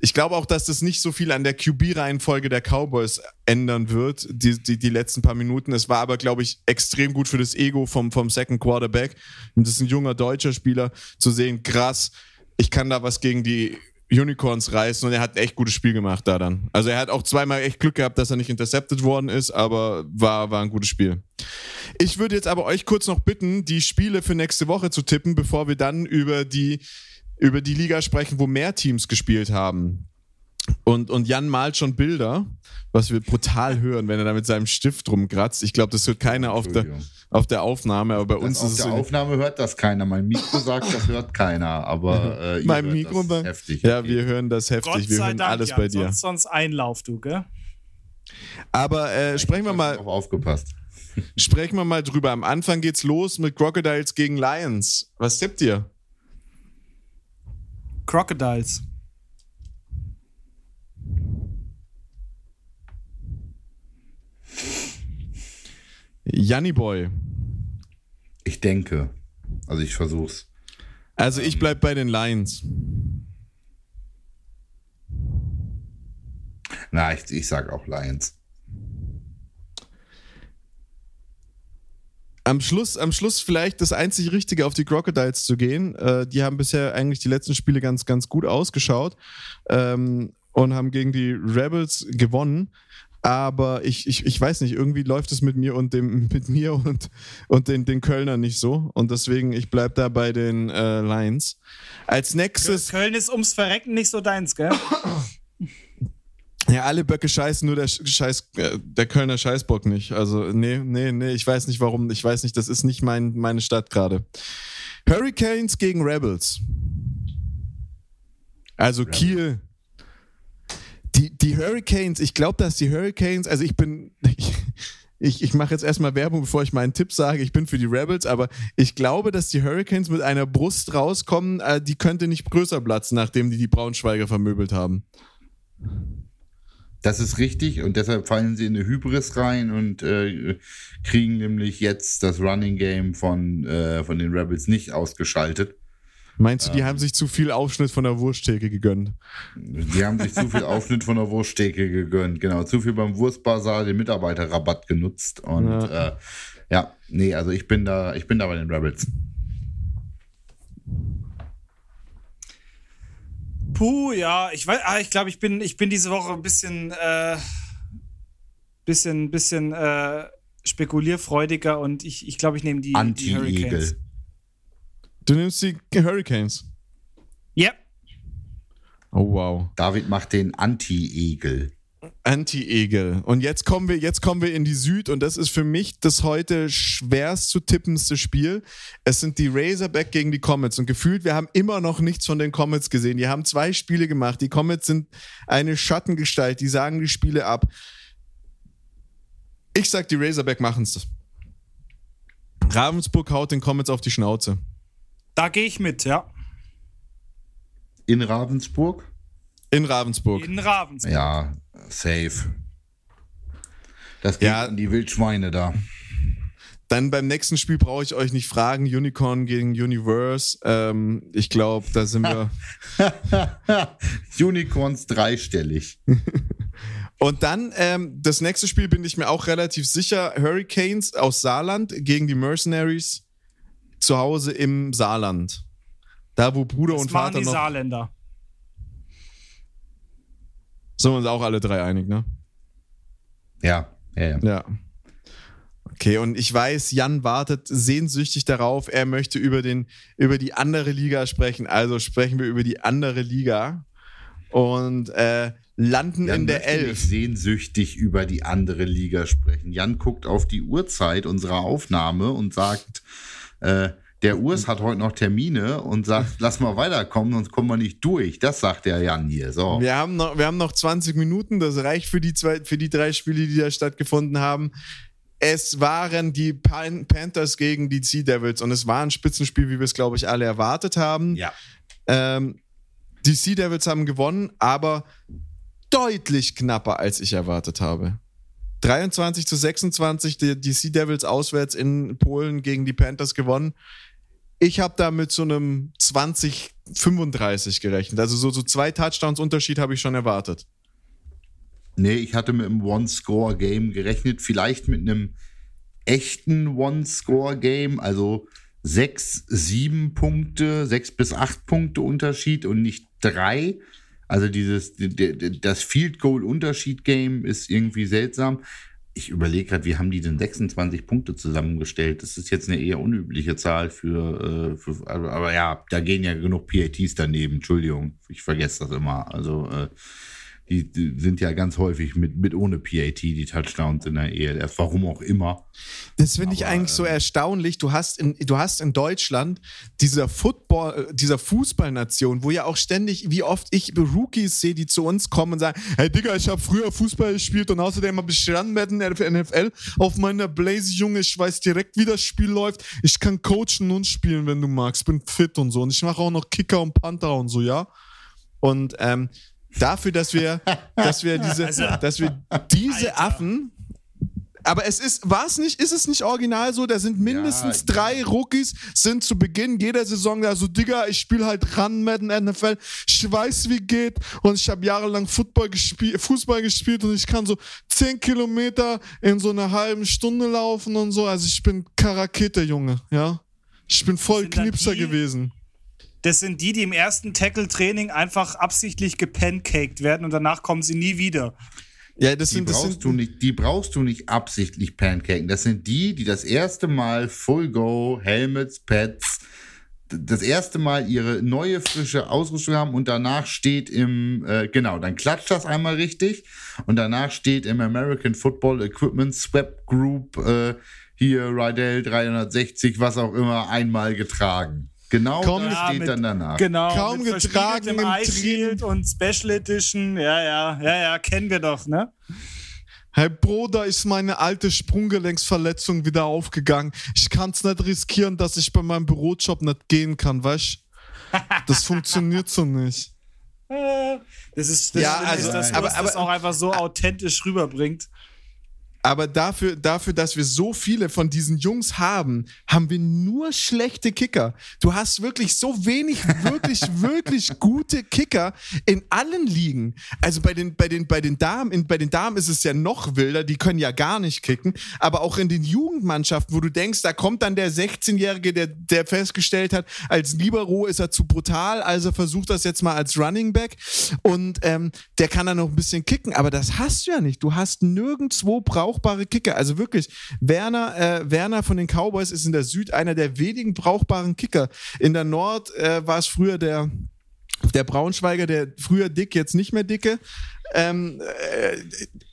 ich glaube auch, dass das nicht so viel an der QB-Reihenfolge der Cowboys ändern wird, die, die, die letzten paar Minuten. Es war aber, glaube ich, extrem gut für das Ego vom, vom Second Quarterback. Und das ist ein junger deutscher Spieler, zu sehen, krass, ich kann da was gegen die Unicorns reißen und er hat ein echt gutes Spiel gemacht da dann. Also er hat auch zweimal echt Glück gehabt, dass er nicht intercepted worden ist, aber war, war ein gutes Spiel. Ich würde jetzt aber euch kurz noch bitten, die Spiele für nächste Woche zu tippen, bevor wir dann über die über die Liga sprechen, wo mehr Teams gespielt haben. Und, und Jan malt schon Bilder, was wir brutal hören, wenn er da mit seinem Stift rumkratzt. Ich glaube, das hört keiner auf der, auf der Aufnahme, aber bei das uns auf ist es. Auf der Aufnahme hört das keiner. Mein Mikro sagt, das hört keiner, aber äh, mein Mikro das heftig. Ja, wir hören das heftig. Gott wir hören Dank, alles Jan, bei dir. Sonst, sonst Einlauf, du, gell? Aber äh, sprechen wir mal. aufgepasst. Sprechen wir mal drüber. Am Anfang geht's los mit Crocodiles gegen Lions. Was tippt ihr? Crocodiles. Janni Boy. Ich denke. Also ich versuch's. Also ich bleib bei den Lions. Na, ich, ich sag auch Lions. am Schluss, am Schluss vielleicht das einzig Richtige auf die Crocodiles zu gehen. Äh, die haben bisher eigentlich die letzten Spiele ganz, ganz gut ausgeschaut ähm, und haben gegen die Rebels gewonnen. Aber ich, ich, ich weiß nicht, irgendwie läuft es mit mir und dem, mit mir und, und den, den Kölnern nicht so. Und deswegen, ich bleibe da bei den äh, Lions. Als nächstes. Köln ist ums Verrecken nicht so deins, gell? Ja, alle Böcke scheißen, nur der Scheiß, äh, der Kölner Scheißbock nicht. Also, nee, nee, nee, ich weiß nicht warum. Ich weiß nicht, das ist nicht mein, meine Stadt gerade. Hurricanes gegen Rebels. Also Rebels. Kiel. Die, die Hurricanes, ich glaube, dass die Hurricanes, also ich bin, ich, ich, mache jetzt erstmal Werbung, bevor ich meinen Tipp sage. Ich bin für die Rebels, aber ich glaube, dass die Hurricanes mit einer Brust rauskommen, äh, die könnte nicht größer platzen, nachdem die die Braunschweiger vermöbelt haben. Das ist richtig und deshalb fallen sie in eine Hybris rein und äh, kriegen nämlich jetzt das Running Game von, äh, von den Rebels nicht ausgeschaltet. Meinst du, die ähm, haben sich zu viel Aufschnitt von der Wursttheke gegönnt? Die haben sich zu viel Aufschnitt von der Wursttheke gegönnt, genau. Zu viel beim Wurstbasar den Mitarbeiterrabatt genutzt. Und ja. Äh, ja, nee, also ich bin da, ich bin da bei den Rebels. Puh, ja, ich weiß, ah, ich glaube, ich bin, ich bin diese Woche ein bisschen, äh, bisschen, bisschen äh, spekulierfreudiger und ich, ich glaube, ich nehme die, die Hurricanes. Du nimmst die Hurricanes? Yep. Oh wow. David macht den Anti-Egel. Anti-Egel. Und jetzt kommen wir, jetzt kommen wir in die Süd und das ist für mich das heute schwerst zu tippendste Spiel. Es sind die Razorback gegen die Comets und gefühlt, wir haben immer noch nichts von den Comets gesehen. Die haben zwei Spiele gemacht. Die Comets sind eine Schattengestalt. Die sagen die Spiele ab. Ich sag, die Razorback machen es. Ravensburg haut den Comets auf die Schnauze. Da gehe ich mit, ja. In Ravensburg? In Ravensburg. In Ravensburg. Ja, safe. Das geht ja. an die Wildschweine da. Dann beim nächsten Spiel brauche ich euch nicht fragen, Unicorn gegen Universe. Ähm, ich glaube, da sind wir. Unicorns dreistellig. Und dann, ähm, das nächste Spiel bin ich mir auch relativ sicher, Hurricanes aus Saarland gegen die Mercenaries zu Hause im Saarland. Da, wo Bruder das und Vater die noch. Saarländer. Sind wir uns auch alle drei einig, ne? Ja, ja, ja. Ja. Okay, und ich weiß, Jan wartet sehnsüchtig darauf. Er möchte über, den, über die andere Liga sprechen. Also sprechen wir über die andere Liga. Und äh, landen Jan in der Elf. sehnsüchtig über die andere Liga sprechen. Jan guckt auf die Uhrzeit unserer Aufnahme und sagt, äh, der Urs hat heute noch Termine und sagt, lass mal weiterkommen, sonst kommen wir nicht durch. Das sagt der Jan hier. So. Wir haben, noch, wir haben noch 20 Minuten, das reicht für die, zwei, für die drei Spiele, die da stattgefunden haben. Es waren die Pan Panthers gegen die Sea Devils und es war ein Spitzenspiel, wie wir es, glaube ich, alle erwartet haben. Ja. Ähm, die Sea Devils haben gewonnen, aber deutlich knapper, als ich erwartet habe. 23 zu 26, die, die Sea Devils auswärts in Polen gegen die Panthers gewonnen. Ich habe da mit so einem 20, 35 gerechnet. Also so, so zwei Touchdowns Unterschied habe ich schon erwartet. Nee, ich hatte mit einem One-Score-Game gerechnet, vielleicht mit einem echten One-Score-Game, also sechs, sieben Punkte, sechs bis acht Punkte Unterschied und nicht drei. Also dieses, das Field Goal Unterschied Game ist irgendwie seltsam. Ich überlege gerade, wie haben die denn 26 Punkte zusammengestellt? Das ist jetzt eine eher unübliche Zahl für, äh, für aber ja, da gehen ja genug PATs daneben. Entschuldigung, ich vergesse das immer. Also äh, die, die sind ja ganz häufig mit, mit ohne PAT die Touchdowns in der ELF, warum auch immer. Das finde ich eigentlich so ähm, erstaunlich. Du hast in, du hast in Deutschland dieser Football, äh, dieser Fußballnation, wo ja auch ständig, wie oft ich Rookies sehe, die zu uns kommen und sagen, hey Digga, ich habe früher Fußball gespielt und außerdem habe ich Run-Madden NFL auf meiner Blaze, Junge, ich weiß direkt, wie das Spiel läuft. Ich kann coachen und spielen, wenn du magst. Bin fit und so. Und ich mache auch noch Kicker und Panther und so, ja. Und ähm, dafür, dass wir, dass wir diese, Also, dass wir diese Alter. Affen aber es ist, war es nicht, ist es nicht original so? Da sind mindestens Ja, drei Rookies, sind zu Beginn jeder Saison da so, Digga, ich spiele halt Run Madden NFL, ich weiß, wie geht und ich habe jahrelang Football gespielt, Fußball gespielt und ich kann so 10 Kilometer in so einer halben Stunde laufen und so. Also ich bin Karakete, Junge, ja. Ich bin voll Knipser die- gewesen. Das sind die, die im ersten Tackle-Training einfach absichtlich gepancaked werden und danach kommen sie nie wieder. Ja, das Die sind, das brauchst, sind du nicht, die brauchst du nicht absichtlich pancaken. Das sind die, die das erste Mal Full Go, Helmets, Pads, das erste Mal ihre neue frische Ausrüstung haben und danach steht im, äh, genau, dann klatscht das einmal richtig und danach steht im American Football Equipment Swap Group äh, hier Rydell 360, was auch immer, einmal getragen. Genau Kaum- das Ja, steht mit- dann danach. Genau. Kaum mit getragen im Shield und Special Edition. Ja, ja, ja, ja, kennen wir doch, ne? Hey Bruder, ist meine alte Sprunggelenksverletzung wieder aufgegangen. Ich kann's nicht riskieren, dass ich bei meinem Bürojob nicht gehen kann, weißt Das funktioniert so nicht. Äh, Das ist das, Ja, also, ist, dass aber- Urs das aber- auch einfach so authentisch rüberbringt. Aber dafür, dafür, dass wir so viele von diesen Jungs haben, haben wir nur schlechte Kicker. Du hast wirklich so wenig, wirklich, wirklich gute Kicker in allen Ligen. Also bei den, bei den, bei den Damen, in, bei den Damen ist es ja noch wilder, die können ja gar nicht kicken. Aber auch in den Jugendmannschaften, wo du denkst, da kommt dann der 16-Jährige, der, der festgestellt hat, als Libero ist er zu brutal, also versucht das jetzt mal als Running Back und ähm, der kann dann noch ein bisschen kicken. Aber das hast du ja nicht. Du hast nirgendwo brauchbare Kicker. Also wirklich, Werner, äh, Werner von den Cowboys ist in der Süd einer der wenigen brauchbaren Kicker. In der Nord äh, war es früher der, der Braunschweiger, der früher dick, jetzt nicht mehr dicke. Ähm, äh,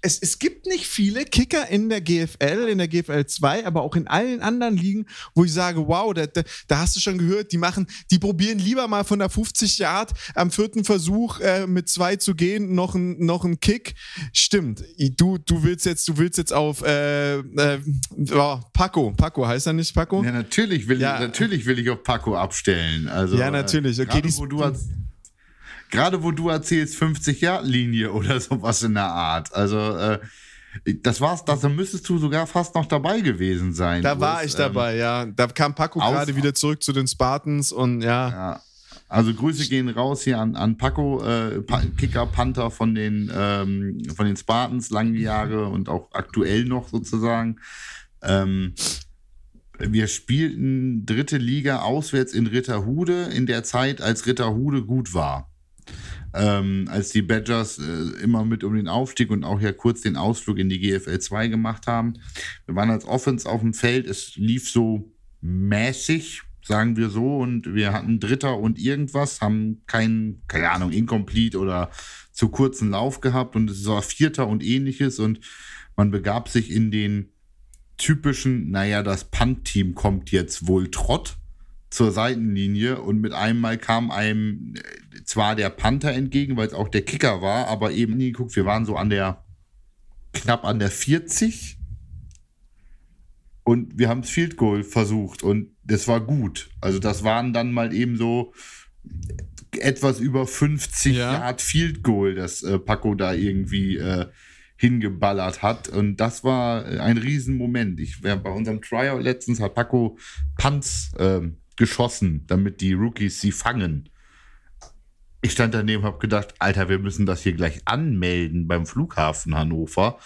es, es gibt nicht viele Kicker in der GFL, in der GFL 2, aber auch in allen anderen Ligen, wo ich sage, wow, da, da, da hast du schon gehört, die machen, die probieren lieber mal von der 50 Yard am vierten Versuch äh, mit zwei zu gehen, noch ein, noch ein Kick. Stimmt. Du, du willst jetzt, du willst jetzt auf äh, äh, oh, Paco. Paco heißt er nicht Paco? Ja, natürlich will, Ja. ich, natürlich will ich auf Paco abstellen. Also, Ja, natürlich. Okay, Gerade dies- wo, du erz- gerade wo du erzählst 50 Yard Linie oder sowas in der Art. Also äh, das war's. Da müsstest du sogar fast noch dabei gewesen sein. Da war ich Ähm, dabei, ja. Da kam Paco gerade wieder zurück zu den Spartans und ja. Ja. Also Grüße gehen raus hier an, an Paco, äh, pa Kicker Panther von den, ähm, von den Spartans, lange Jahre und auch aktuell noch sozusagen. Ähm, wir spielten dritte Liga auswärts in Ritterhude in der Zeit, als Ritterhude gut war. Ähm, als die Badgers äh, immer mit um den Aufstieg und auch ja kurz den Ausflug in die GFL 2 gemacht haben. Wir waren als Offense auf dem Feld, es lief so mäßig, sagen wir so, und wir hatten Dritter und irgendwas, haben kein, keine Ahnung, incomplete oder zu kurzen Lauf gehabt. Und es war Vierter und ähnliches. Und man begab sich in den typischen, naja, das Punt-Team kommt jetzt wohl Trott zur Seitenlinie. Und mit einem Mal kam einem äh, zwar der Panther entgegen, weil es auch der Kicker war, aber eben nie geguckt, wir waren so an der knapp an der 40 und wir haben das Field Goal versucht und das war gut. Also das waren dann mal eben so etwas über 50 Ja. Yard Field Goal, das äh, Paco da irgendwie äh, hingeballert hat. Und das war äh, ein Riesenmoment. Ich bei unserem Tryout letztens hat Paco Punts ähm, geschossen, damit die Rookies sie fangen. Ich stand daneben und habe gedacht, Alter, wir müssen das hier gleich anmelden beim Flughafen Hannover.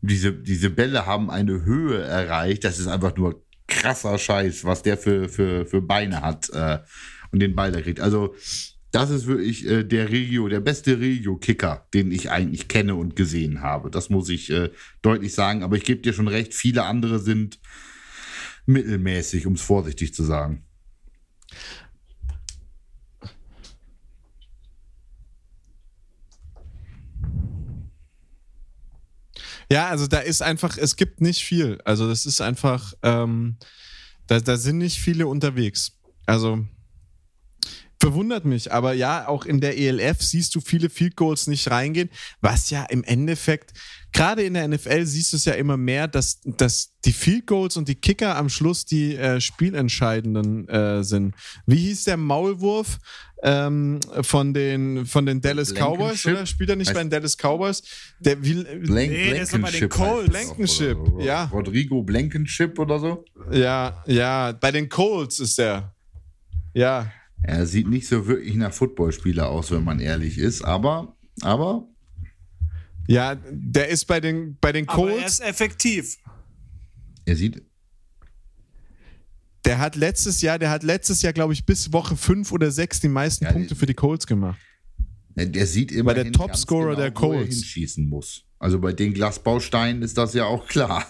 Diese, diese Bälle haben eine Höhe erreicht. Das ist einfach nur krasser Scheiß, was der für, für, für Beine hat äh, und den Ball da kriegt. Also, das ist wirklich äh, der Regio, der beste Regio-Kicker, den ich eigentlich kenne und gesehen habe. Das muss ich äh, deutlich sagen. Aber ich gebe dir schon recht, viele andere sind mittelmäßig, um es vorsichtig zu sagen. Ja, also da ist einfach, es gibt nicht viel. Also das ist einfach, ähm, da, da sind nicht viele unterwegs. Also verwundert mich, aber ja, auch in der ELF siehst du viele Field Goals nicht reingehen, was ja im Endeffekt, gerade in der NFL siehst du es ja immer mehr, dass, dass die Field Goals und die Kicker am Schluss die äh, spielentscheidenden äh, sind. Wie hieß der Maulwurf ähm, von, den, von den Dallas Cowboys? Oder spielt er nicht Heißt- bei den Dallas Cowboys? Der will, Blank, Nee, der ist bei den Colts. Blankenship, auch, oder? ja. Rodrigo Blankenship oder so. Ja, ja, bei den Colts ist der. Ja, Er sieht nicht so wirklich nach Footballspieler aus, wenn man ehrlich ist, aber, aber ja, der ist bei den, bei den Aber er Colts. ist effektiv. er sieht, Der hat letztes Jahr, der hat letztes Jahr, glaube ich, bis Woche 5 oder 6 die meisten Ja, Punkte die- für die Colts gemacht. der sieht immer der Topscorer der wo er Colts. hinschießen muss. Also bei den Glasbausteinen ist das ja auch klar.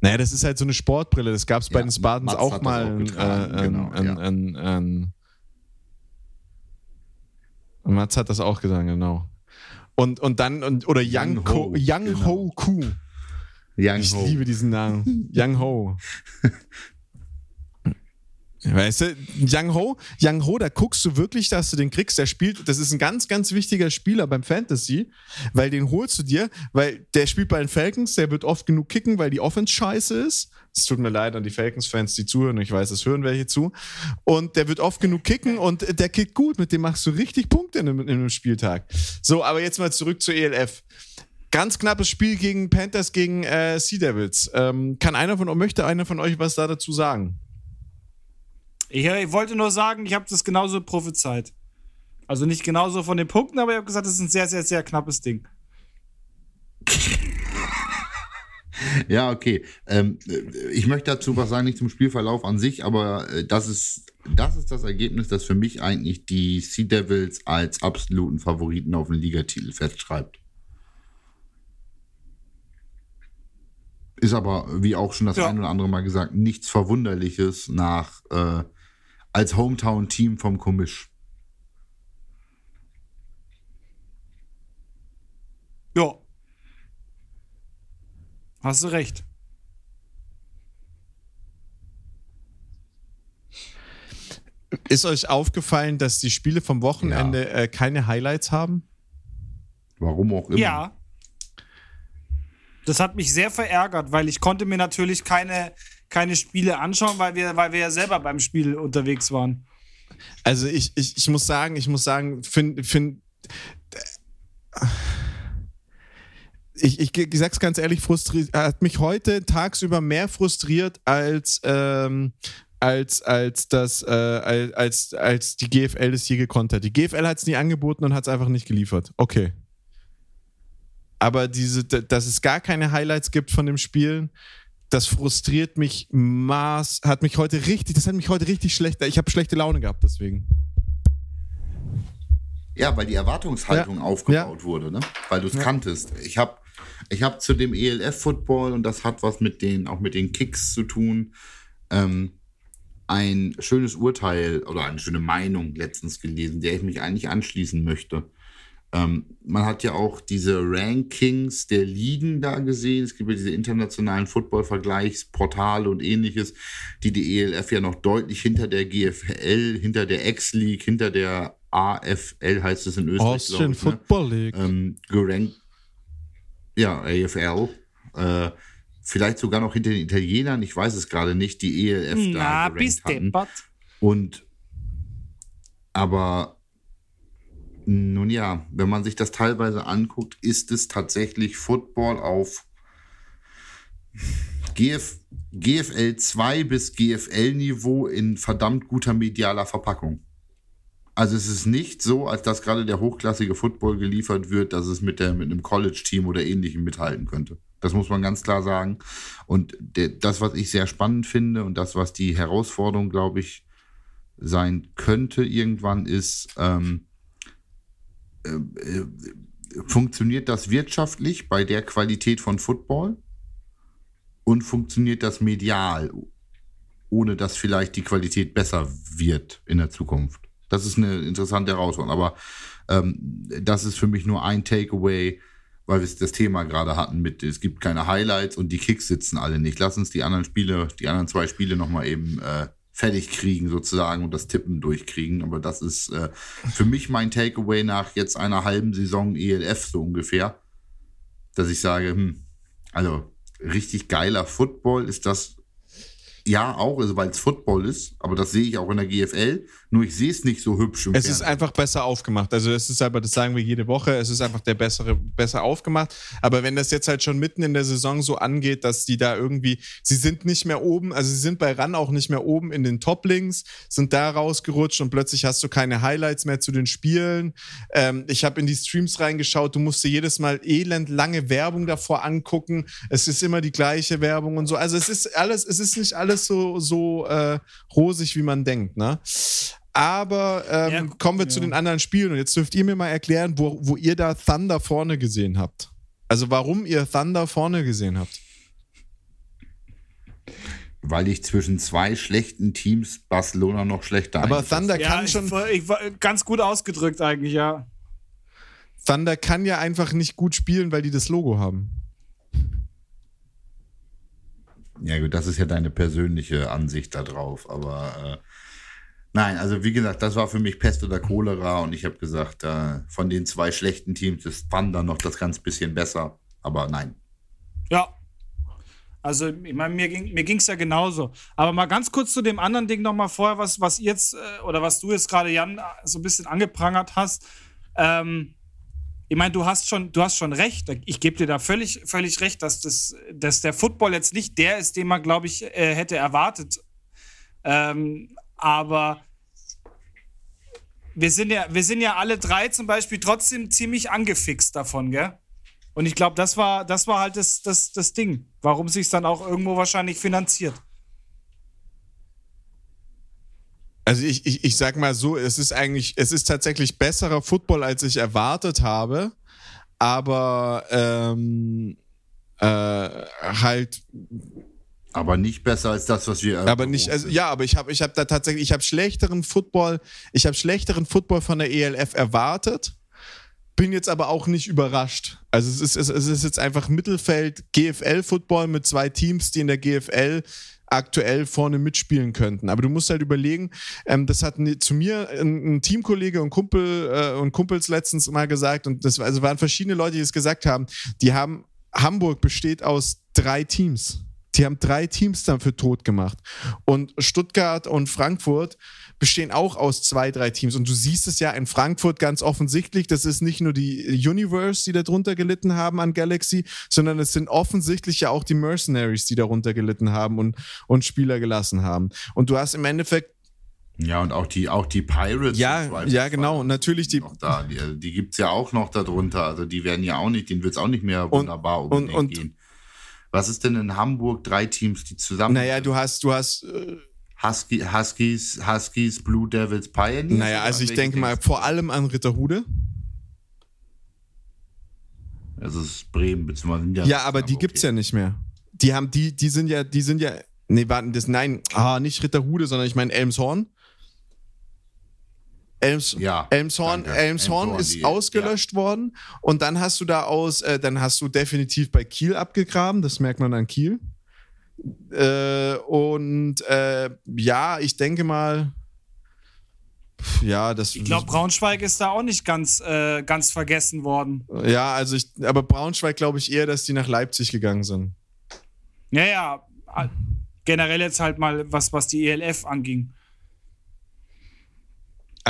Naja, das ist halt so eine Sportbrille. Das gab es bei Ja, den Spartans Mats auch mal. auch Äh, getragen, äh, genau, äh, ja. äh, äh, Mats hat das auch gesagt, genau. Und, und dann, und, oder Young, Young Ho, Young genau. Ho Ku. Young Ich Ho. liebe diesen Namen. Young Ho. Weißt du, Young Ho, Young Ho, da guckst du wirklich, dass du den kriegst. Der spielt, das ist ein ganz, ganz wichtiger Spieler beim Fantasy, weil den holst du dir, weil der spielt bei den Falcons, der wird oft genug kicken, weil die Offense scheiße ist. Es tut mir leid an die Falcons-Fans, die zuhören. Ich weiß, es hören welche zu. Und der wird oft genug kicken und der kickt gut. Mit dem machst du richtig Punkte in einem, in einem Spieltag. So, aber jetzt mal zurück zur ELF. Ganz knappes Spiel gegen Panthers gegen äh, Sea Devils. Ähm, kann einer von euch, möchte einer von euch was da dazu sagen? Ich, ich wollte nur sagen, ich habe das genauso prophezeit. Also nicht genauso von den Punkten, aber ich habe gesagt, das ist ein sehr, sehr, sehr knappes Ding. Ja, okay. Ähm, äh, ich möchte dazu was sagen, nicht zum Spielverlauf an sich, aber äh, das ist, das ist das Ergebnis, das für mich eigentlich die Sea Devils als absoluten Favoriten auf den Ligatitel festschreibt. Ist aber, wie auch schon das Ja. ein oder andere Mal gesagt, nichts Verwunderliches nach äh, als Hometown-Team vom Komisch. Ja. Hast du recht. Ist euch aufgefallen, dass die Spiele vom Wochenende äh, keine Highlights haben? Warum auch immer. Ja. Das hat mich sehr verärgert, weil ich konnte mir natürlich keine, keine Spiele anschauen, weil wir, weil wir ja selber beim Spiel unterwegs waren. Also ich, ich, ich muss sagen, ich muss sagen, find, find, ich, ich, ich sag's ganz ehrlich, frustriert, hat mich heute tagsüber mehr frustriert als, ähm, als, als, das, äh, als, als, die GFL es je gekonnt hat. Die GFL hat es nie angeboten und hat es einfach nicht geliefert. Okay. Aber diese, dass es gar keine Highlights gibt von dem Spiel, das frustriert mich maß, hat mich heute richtig, das hat mich heute richtig schlecht, ich habe schlechte Laune gehabt deswegen. Ja, weil die Erwartungshaltung Ja. aufgebaut wurde, ne? Weil du es kanntest. Ich habe ich hab zu dem ELF-Football und das hat was mit den, auch mit den Kicks zu tun. Ähm, ein schönes Urteil oder eine schöne Meinung letztens gelesen, der ich mich eigentlich anschließen möchte. Ähm, man hat ja auch diese Rankings der Ligen da gesehen. Es gibt ja diese internationalen Football-Vergleichsportale und ähnliches, die die ELF ja noch deutlich hinter der GFL, hinter der X-League, hinter der AFL heißt es in Österreich. Austrian ich, ne? Football League. ähm, gerankt. Ja, AFL. Äh, vielleicht sogar noch hinter den Italienern, ich weiß es gerade nicht, die ELF Na, da gerankt bis hatten. deppert. Und aber nun ja, wenn man sich das teilweise anguckt, ist es tatsächlich Football auf GF, GFL 2 bis GFL Niveau in verdammt guter medialer Verpackung. Also es ist nicht so, als dass gerade der hochklassige Football geliefert wird, dass es mit, der, mit einem College-Team oder ähnlichem mithalten könnte. Das muss man ganz klar sagen. Und der, das, was ich sehr spannend finde und das, was die Herausforderung, glaube ich, sein könnte irgendwann, ist, ähm, äh, äh, funktioniert das wirtschaftlich bei der Qualität von Football? Und funktioniert das medial, ohne dass vielleicht die Qualität besser wird in der Zukunft? Das ist eine interessante Herausforderung. Aber ähm, das ist für mich nur ein Takeaway, weil wir das Thema gerade hatten mit, es gibt keine Highlights und die Kicks sitzen alle nicht. Lass uns die anderen Spiele, die anderen zwei Spiele nochmal eben äh, fertig kriegen sozusagen und das Tippen durchkriegen. Aber das ist äh, für mich mein Takeaway nach jetzt einer halben Saison ELF so ungefähr, dass ich sage, hm, also richtig geiler Football ist das ja auch, also weil es Football ist, aber das sehe ich auch in der GFL, nur ich sehe es nicht so hübsch Es ist Fernsehen. einfach besser aufgemacht. Also es ist aber, das sagen wir jede Woche, es ist einfach der bessere, besser aufgemacht. Aber wenn das jetzt halt schon mitten in der Saison so angeht, dass die da irgendwie, sie sind nicht mehr oben, also sie sind bei RAN auch nicht mehr oben in den Top-Links, sind da rausgerutscht und plötzlich hast du keine Highlights mehr zu den Spielen. Ähm, ich habe in die Streams reingeschaut, du musst dir jedes Mal elend lange Werbung davor angucken. Es ist immer die gleiche Werbung und so. Also es ist alles, es ist nicht alles so, so äh, rosig, wie man denkt, ne? Aber ähm, Ja, kommen wir zu ja. den anderen Spielen und jetzt dürft ihr mir mal erklären, wo, wo ihr da Thunder vorne gesehen habt. Also warum ihr Thunder vorne gesehen habt. weil ich zwischen zwei schlechten Teams Barcelona noch schlechter Aber. Thunder Ja, kann ich, schon, war- ich war ganz gut ausgedrückt eigentlich, ja. Thunder kann ja einfach nicht gut spielen, weil die das Logo haben. Ja, gut, das ist ja deine persönliche Ansicht da drauf, aber äh, nein, also wie gesagt, das war für mich Pest oder Cholera und ich habe gesagt, äh, von den zwei schlechten Teams ist Thunder noch das ganz bisschen besser, aber nein. Ja. Also, ich meine, mir ging mir ging's ja genauso. Aber mal ganz kurz zu dem anderen Ding noch mal vorher, was, was jetzt, äh, oder was du jetzt gerade, Jan, so ein bisschen angeprangert hast. Ähm, ich meine, du hast schon, du hast schon recht. Ich gebe dir da völlig, völlig recht, dass, das, dass der Football jetzt nicht der ist, den man, glaube ich, äh, hätte erwartet. Ähm, aber wir sind, ja, wir sind ja alle drei zum Beispiel trotzdem ziemlich angefixt davon, gell? Und ich glaube, das war, das war halt das, das, das Ding, warum sich dann auch irgendwo wahrscheinlich finanziert. Also ich, ich, ich sag mal so, es ist eigentlich, es ist tatsächlich besserer Football, als ich erwartet habe. Aber ähm, äh, halt Aber nicht besser als das, was wir. aber nicht also ja aber ich habe ich habe da tatsächlich ich habe schlechteren Football ich habe schlechteren Football von der ELF erwartet bin jetzt aber auch nicht überrascht also es ist es, ist jetzt einfach Mittelfeld GFL Football mit zwei Teams die in der GFL aktuell vorne mitspielen könnten. Aber du musst halt überlegen, ähm, das hat ne- zu mir ein, ein Teamkollege und Kumpel äh, und Kumpels letztens mal gesagt, und das also waren verschiedene Leute, die es gesagt haben, die haben, Hamburg besteht aus drei Teams. Die haben drei Teams dafür tot gemacht. Und Stuttgart und Frankfurt bestehen auch aus zwei, drei Teams. Und du siehst es ja in Frankfurt ganz offensichtlich. Das ist nicht nur die Universe, die darunter gelitten haben an Galaxy, sondern es sind offensichtlich ja auch die Mercenaries, die darunter gelitten haben und, und Spieler gelassen haben. Und du hast im Endeffekt Ja, und auch die, auch die Pirates. Ja, ja, genau. Und natürlich die- Noch da. Die, also die gibt es ja auch noch darunter. Also die werden ja auch nicht, denen wird es auch nicht mehr wunderbar und- unbedingt und- gehen. Was ist denn in Hamburg drei Teams, die zusammen. Naja, du hast, du hast, äh, Husky, Huskies, Huskies, Blue Devils, Pioneers? naja, also ich denke mal vor allem an Ritterhude. Das ist Bremen, beziehungsweise Ja, aber die gibt's ja nicht mehr. Die haben, die, die sind ja, die sind ja Nee, warten, das, nein, ah, nicht Ritterhude, sondern ich meine Elmshorn. Elms, Ja, Elmshorn. Elmshorn Elmshorn, ist die- ausgelöscht worden und dann hast du da aus, äh, dann hast du definitiv bei Kiel abgegraben, das merkt man an Kiel. Äh, und äh, ja, ich denke mal, ja, das. Ich glaube, Braunschweig ist da auch nicht ganz, äh, ganz vergessen worden. Ja, also ich, aber Braunschweig glaube ich eher, dass die nach Leipzig gegangen sind. Ja, ja. äh, Generell jetzt halt mal, was, was die ELF anging.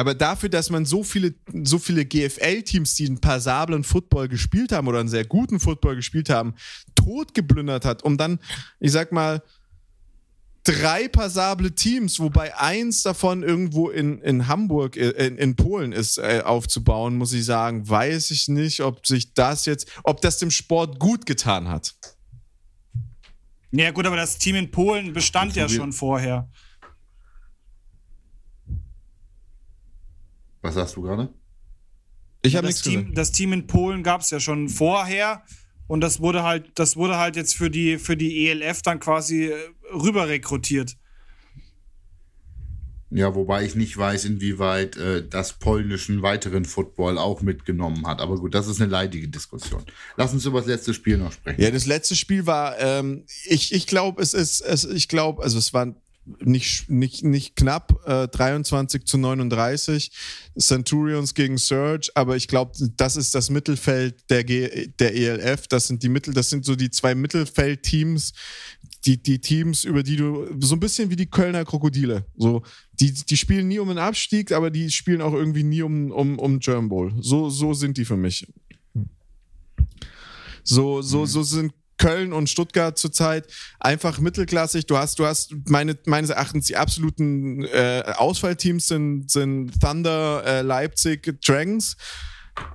Aber dafür, dass man so viele, so viele GFL-Teams, die einen passablen Football gespielt haben oder einen sehr guten Football gespielt haben, totgeplündert hat, um dann, ich sag mal, drei passable Teams, wobei eins davon irgendwo in, in Hamburg, äh, in, in Polen ist, äh, aufzubauen, muss ich sagen, weiß ich nicht, ob sich das jetzt, ob das dem Sport gut getan hat. Ja, gut, aber das Team in Polen bestand ja schon vorher. Was sagst du gerade? Ich habe das nichts Team, gesagt. das Team in Polen gab es ja schon vorher und das wurde halt, das wurde halt jetzt für die, für die ELF dann quasi äh, rüber rekrutiert. Ja, wobei ich nicht weiß, inwieweit äh, das polnischen weiteren Football auch mitgenommen hat. Aber gut, das ist eine leidige Diskussion. Lass uns über das letzte Spiel noch sprechen. Ja, das letzte Spiel war, ähm, ich, ich glaube, es ist, es, ich glaube, also es war nicht, nicht, nicht knapp, äh, 23 zu 39, Centurions gegen Surge, aber ich glaube, das ist das Mittelfeld der, G, der ELF, das sind die Mittel, das sind so die zwei Mittelfeldteams, die, die Teams, über die du, so ein bisschen wie die Kölner Krokodile, so, die, die spielen nie um den Abstieg, aber die spielen auch irgendwie nie um, um, um German Bowl. So, so sind die für mich. So, so, so sind Köln und Stuttgart zurzeit einfach mittelklassig. Du hast, du hast meine, meines Erachtens die absoluten äh, Ausfallteams sind, sind Thunder, äh, Leipzig, Dragons.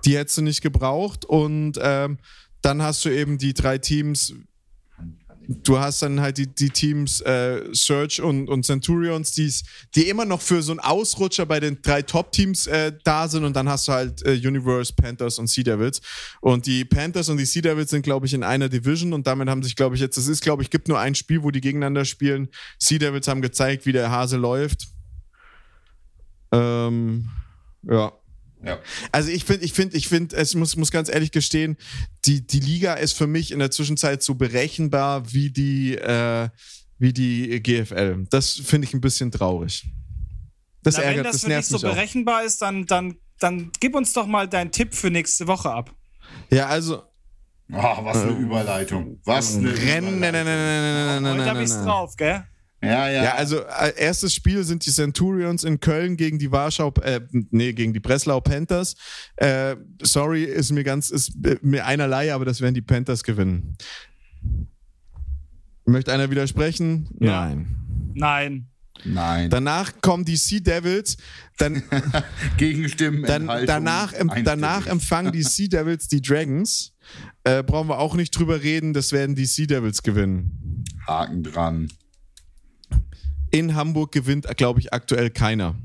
Die hättest du nicht gebraucht. Und ähm, dann hast du eben die drei Teams. Du hast dann halt die, die Teams äh, Surge und, und Centurions, die's, die immer noch für so einen Ausrutscher bei den drei Top-Teams äh, da sind und dann hast du halt äh, Universe, Panthers und Sea Devils. Und die Panthers und die Sea Devils sind, glaube ich, in einer Division und damit haben sich, glaube ich, jetzt, es ist, glaube ich, gibt nur ein Spiel, wo die gegeneinander spielen. Sea Devils haben gezeigt, wie der Hase läuft. Ähm, ja. Ja. Also ich finde, ich finde, ich finde, es muss, muss ganz ehrlich gestehen, die, die Liga ist für mich in der Zwischenzeit so berechenbar wie die, äh, wie die GFL. Das finde ich ein bisschen traurig. Das Na, wenn ärgert, das das für dich nervt so mich auch. berechenbar ist, dann, dann, dann gib uns doch mal deinen Tipp für nächste Woche ab. Ja, also Ah, was eine Überleitung. Was eine Rennen, nein, nein, nein, nein, nein, nein, Heute nein, hab nein, ich's nein. drauf, gell? Ja, ja. Ja, also äh, erstes Spiel sind die Centurions in Köln gegen die Warschau, äh, nee, gegen die Breslau Panthers. Äh, sorry, ist mir ganz, ist äh, mir einerlei, aber das werden die Panthers gewinnen. Möchte einer widersprechen? Ja. Nein. Nein. Nein. Danach kommen die Sea Devils, dann, Gegenstimmen. dann danach, danach empfangen die Sea Devils die Dragons. Äh, brauchen wir auch nicht drüber reden, das werden die Sea Devils gewinnen. Haken dran. In Hamburg gewinnt, glaube ich, aktuell keiner.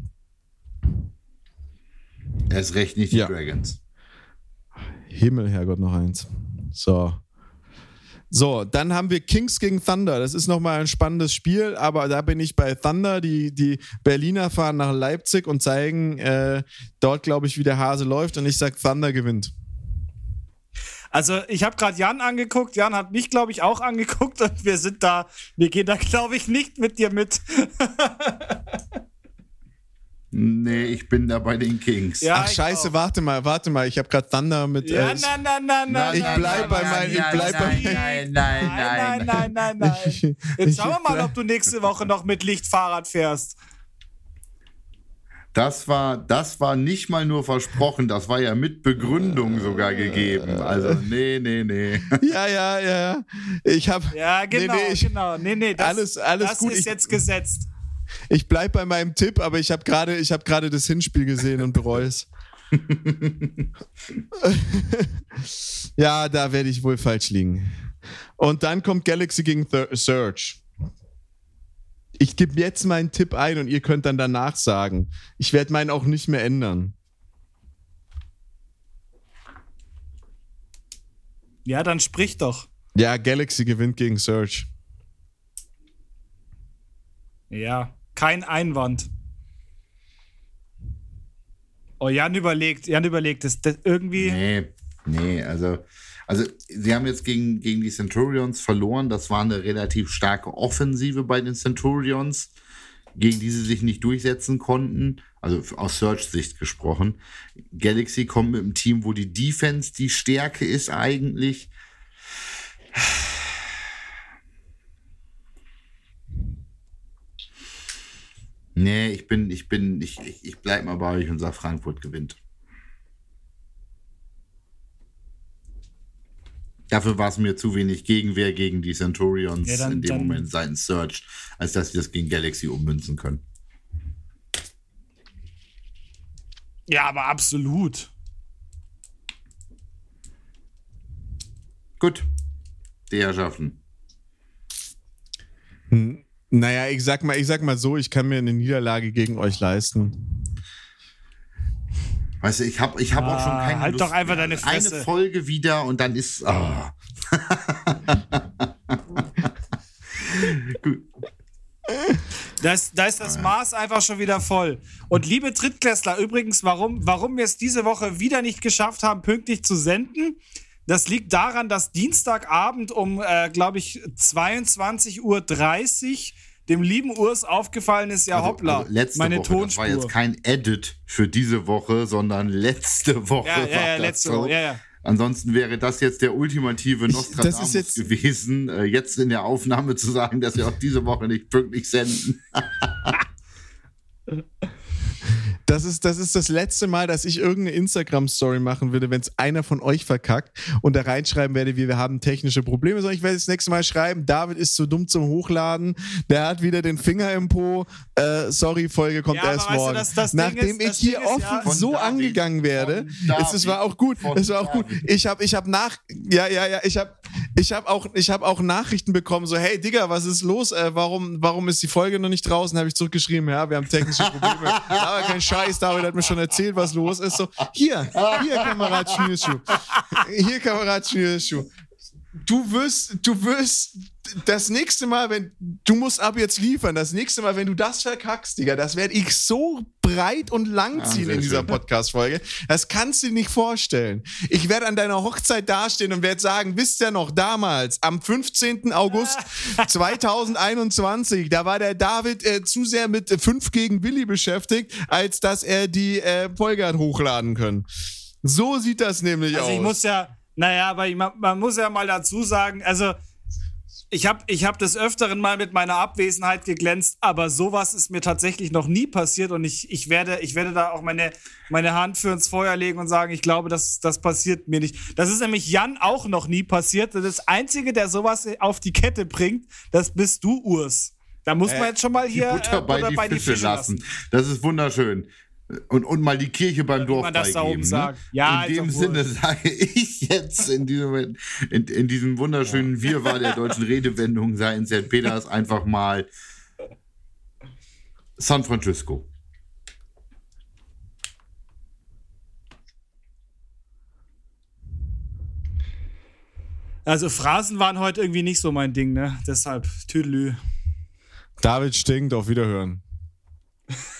Erst recht nicht die Ja. Dragons. Himmel, Herrgott, noch eins. So. So, dann haben wir Kings gegen Thunder. Das ist nochmal ein spannendes Spiel, aber da bin ich bei Thunder. Die, die Berliner fahren nach Leipzig und zeigen äh, dort, glaube ich, wie der Hase läuft. Und ich sage, Thunder gewinnt. Also ich habe gerade Jan angeguckt, Jan hat mich, glaube ich, auch angeguckt und wir sind da, wir gehen da, glaube ich, nicht mit dir mit. Nee, ich bin da bei den Kings. Ja, Ach, scheiße, auch. warte mal, warte mal. Ich habe gerade Thunder mit. Ja, äh, nein, nein, nein, nein. Ich nein, bleib nein, bei nein, meinen- ich nein, bleib bei- nein, Nein, nein, nein, nein, nein, Jetzt schauen wir mal, ob du nächste Woche noch mit Licht Fahrrad fährst. Das war, das war nicht mal nur versprochen, das war ja mit Begründung sogar gegeben. Also, nee, nee, nee. ja, ja, ja, ja. Ich habe. Ja, genau, nee, ich, genau. Nee, nee, das, Alles- alles das gut. ist Ich- jetzt gesetzt. ich bleib bei meinem Tipp, aber ich habe gerade, ich habe gerade das Hinspiel gesehen und bereue es. ja, da werde ich wohl falsch liegen. Und dann kommt Galaxy gegen Thir Surge. Ich gebe jetzt meinen Tipp ein und ihr könnt dann danach sagen. Ich werde meinen auch nicht mehr ändern. Ja, dann sprich doch. Ja, Galaxy gewinnt gegen Surge. Ja, kein Einwand. Oh, Jan überlegt, Jan überlegt, das, das irgendwie. Nee, nee, also, also sie haben jetzt gegen, gegen die Centurions verloren. Das war eine relativ starke Offensive bei den Centurions, gegen die sie sich nicht durchsetzen konnten. Also aus Search-Sicht gesprochen. Galaxy kommt mit einem Team, wo die Defense die Stärke ist eigentlich. Nee, ich bin, ich bin, ich, ich, bleib mal bei euch und sag, Frankfurt gewinnt. Dafür war es mir zu wenig Gegenwehr gegen die Centurions Ja, dann- in dem dann- Moment seitens Search, als dass sie das gegen Galaxy ummünzen können. Ja, aber absolut. Gut. Die Herrschaften. Naja, ich sag mal, ich sag mal so, ich kann mir eine Niederlage gegen euch leisten. Weißt du, ich habe ich hab auch schon Ah, keine halt Lust doch einfach mehr. deine Fresse. Eine Folge wieder und dann ist. ah. Gut. Da ist, da ist das Maß einfach schon wieder voll. Und liebe Drittklässler, übrigens, warum, warum wir es diese Woche wieder nicht geschafft haben, pünktlich zu senden, das liegt daran, dass Dienstagabend um, äh, glaube ich, 22.30 Uhr dem lieben Urs aufgefallen ist, ja Also- hoppla, also letzte meine Woche, Tonspur. Das war jetzt kein Edit für diese Woche, sondern letzte Woche. ja, ja, war ja, das letzte so. Woche, ja, ja. Ansonsten wäre das jetzt der ultimative Nostradamus das ist jetzt- gewesen, äh, jetzt in der Aufnahme zu sagen, dass wir auch diese Woche nicht pünktlich senden. Das ist, das ist das letzte Mal, dass ich irgendeine Instagram-Story machen würde, wenn es einer von euch verkackt und da reinschreiben werde, wie wir haben technische Probleme, sondern ich werde das nächste Mal schreiben, David ist zu dumm zum Hochladen, der hat wieder den Finger im Po, äh, sorry, Folge kommt Ja, erst weißt du, morgen. das- das Nachdem ist- ich hier offen ja- so David, angegangen werde, es, es war auch gut, es war auch gut. Ich habe ich hab nach, ja, ja, ja, ich habe ich hab auch, ich hab auch Nachrichten bekommen, so, hey Digga, was ist los? Äh, warum, warum ist die Folge noch nicht draußen? Habe ich zurückgeschrieben, ja, wir haben technische Probleme. Aber kein Scheiß, David hat mir schon erzählt, was los ist. So, hier, hier, Kamerad Schnürschuh. Hier, Kamerad Schnürschuh. Du wirst, du wirst das nächste Mal, wenn du musst ab jetzt liefern, das nächste Mal, wenn du das verkackst, Digga, das werde ich so breit und lang ziehen sehr in dieser. Podcast-Folge. Das kannst du dir nicht vorstellen. Ich werde an deiner Hochzeit dastehen und werde sagen, wisst ihr noch, damals, am 15. August 2021, da war der David äh, zu sehr mit 5 gegen Willi beschäftigt, als dass er die äh, Folge hat hochladen können. So sieht das nämlich Also aus. ich muss ja, naja, aber ich, man, man muss ja mal dazu sagen, also ich habe ich hab des Öfteren mal mit meiner Abwesenheit geglänzt, aber sowas ist mir tatsächlich noch nie passiert und ich, ich, werde, ich werde da auch meine, meine Hand für ins Feuer legen und sagen, ich glaube, das, das passiert mir nicht. Das ist nämlich Jan auch noch nie passiert. Das Einzige, der sowas auf die Kette bringt, das bist du, Urs. Da muss man jetzt schon mal Die hier Butter äh, bei, die, Fische lassen. Das ist wunderschön. Und, und mal die Kirche beim Dorf man das da beigeben. oben ne? sagt. Ja, in dem Sinne sage ich jetzt in diesem, in, in diesem wunderschönen Wirrwarr der deutschen Redewendung seien St. Peters einfach mal San Francisco. Also Phrasen waren heute irgendwie nicht so mein Ding, ne? Deshalb Tüdelü. David stinkt, auf Wiederhören.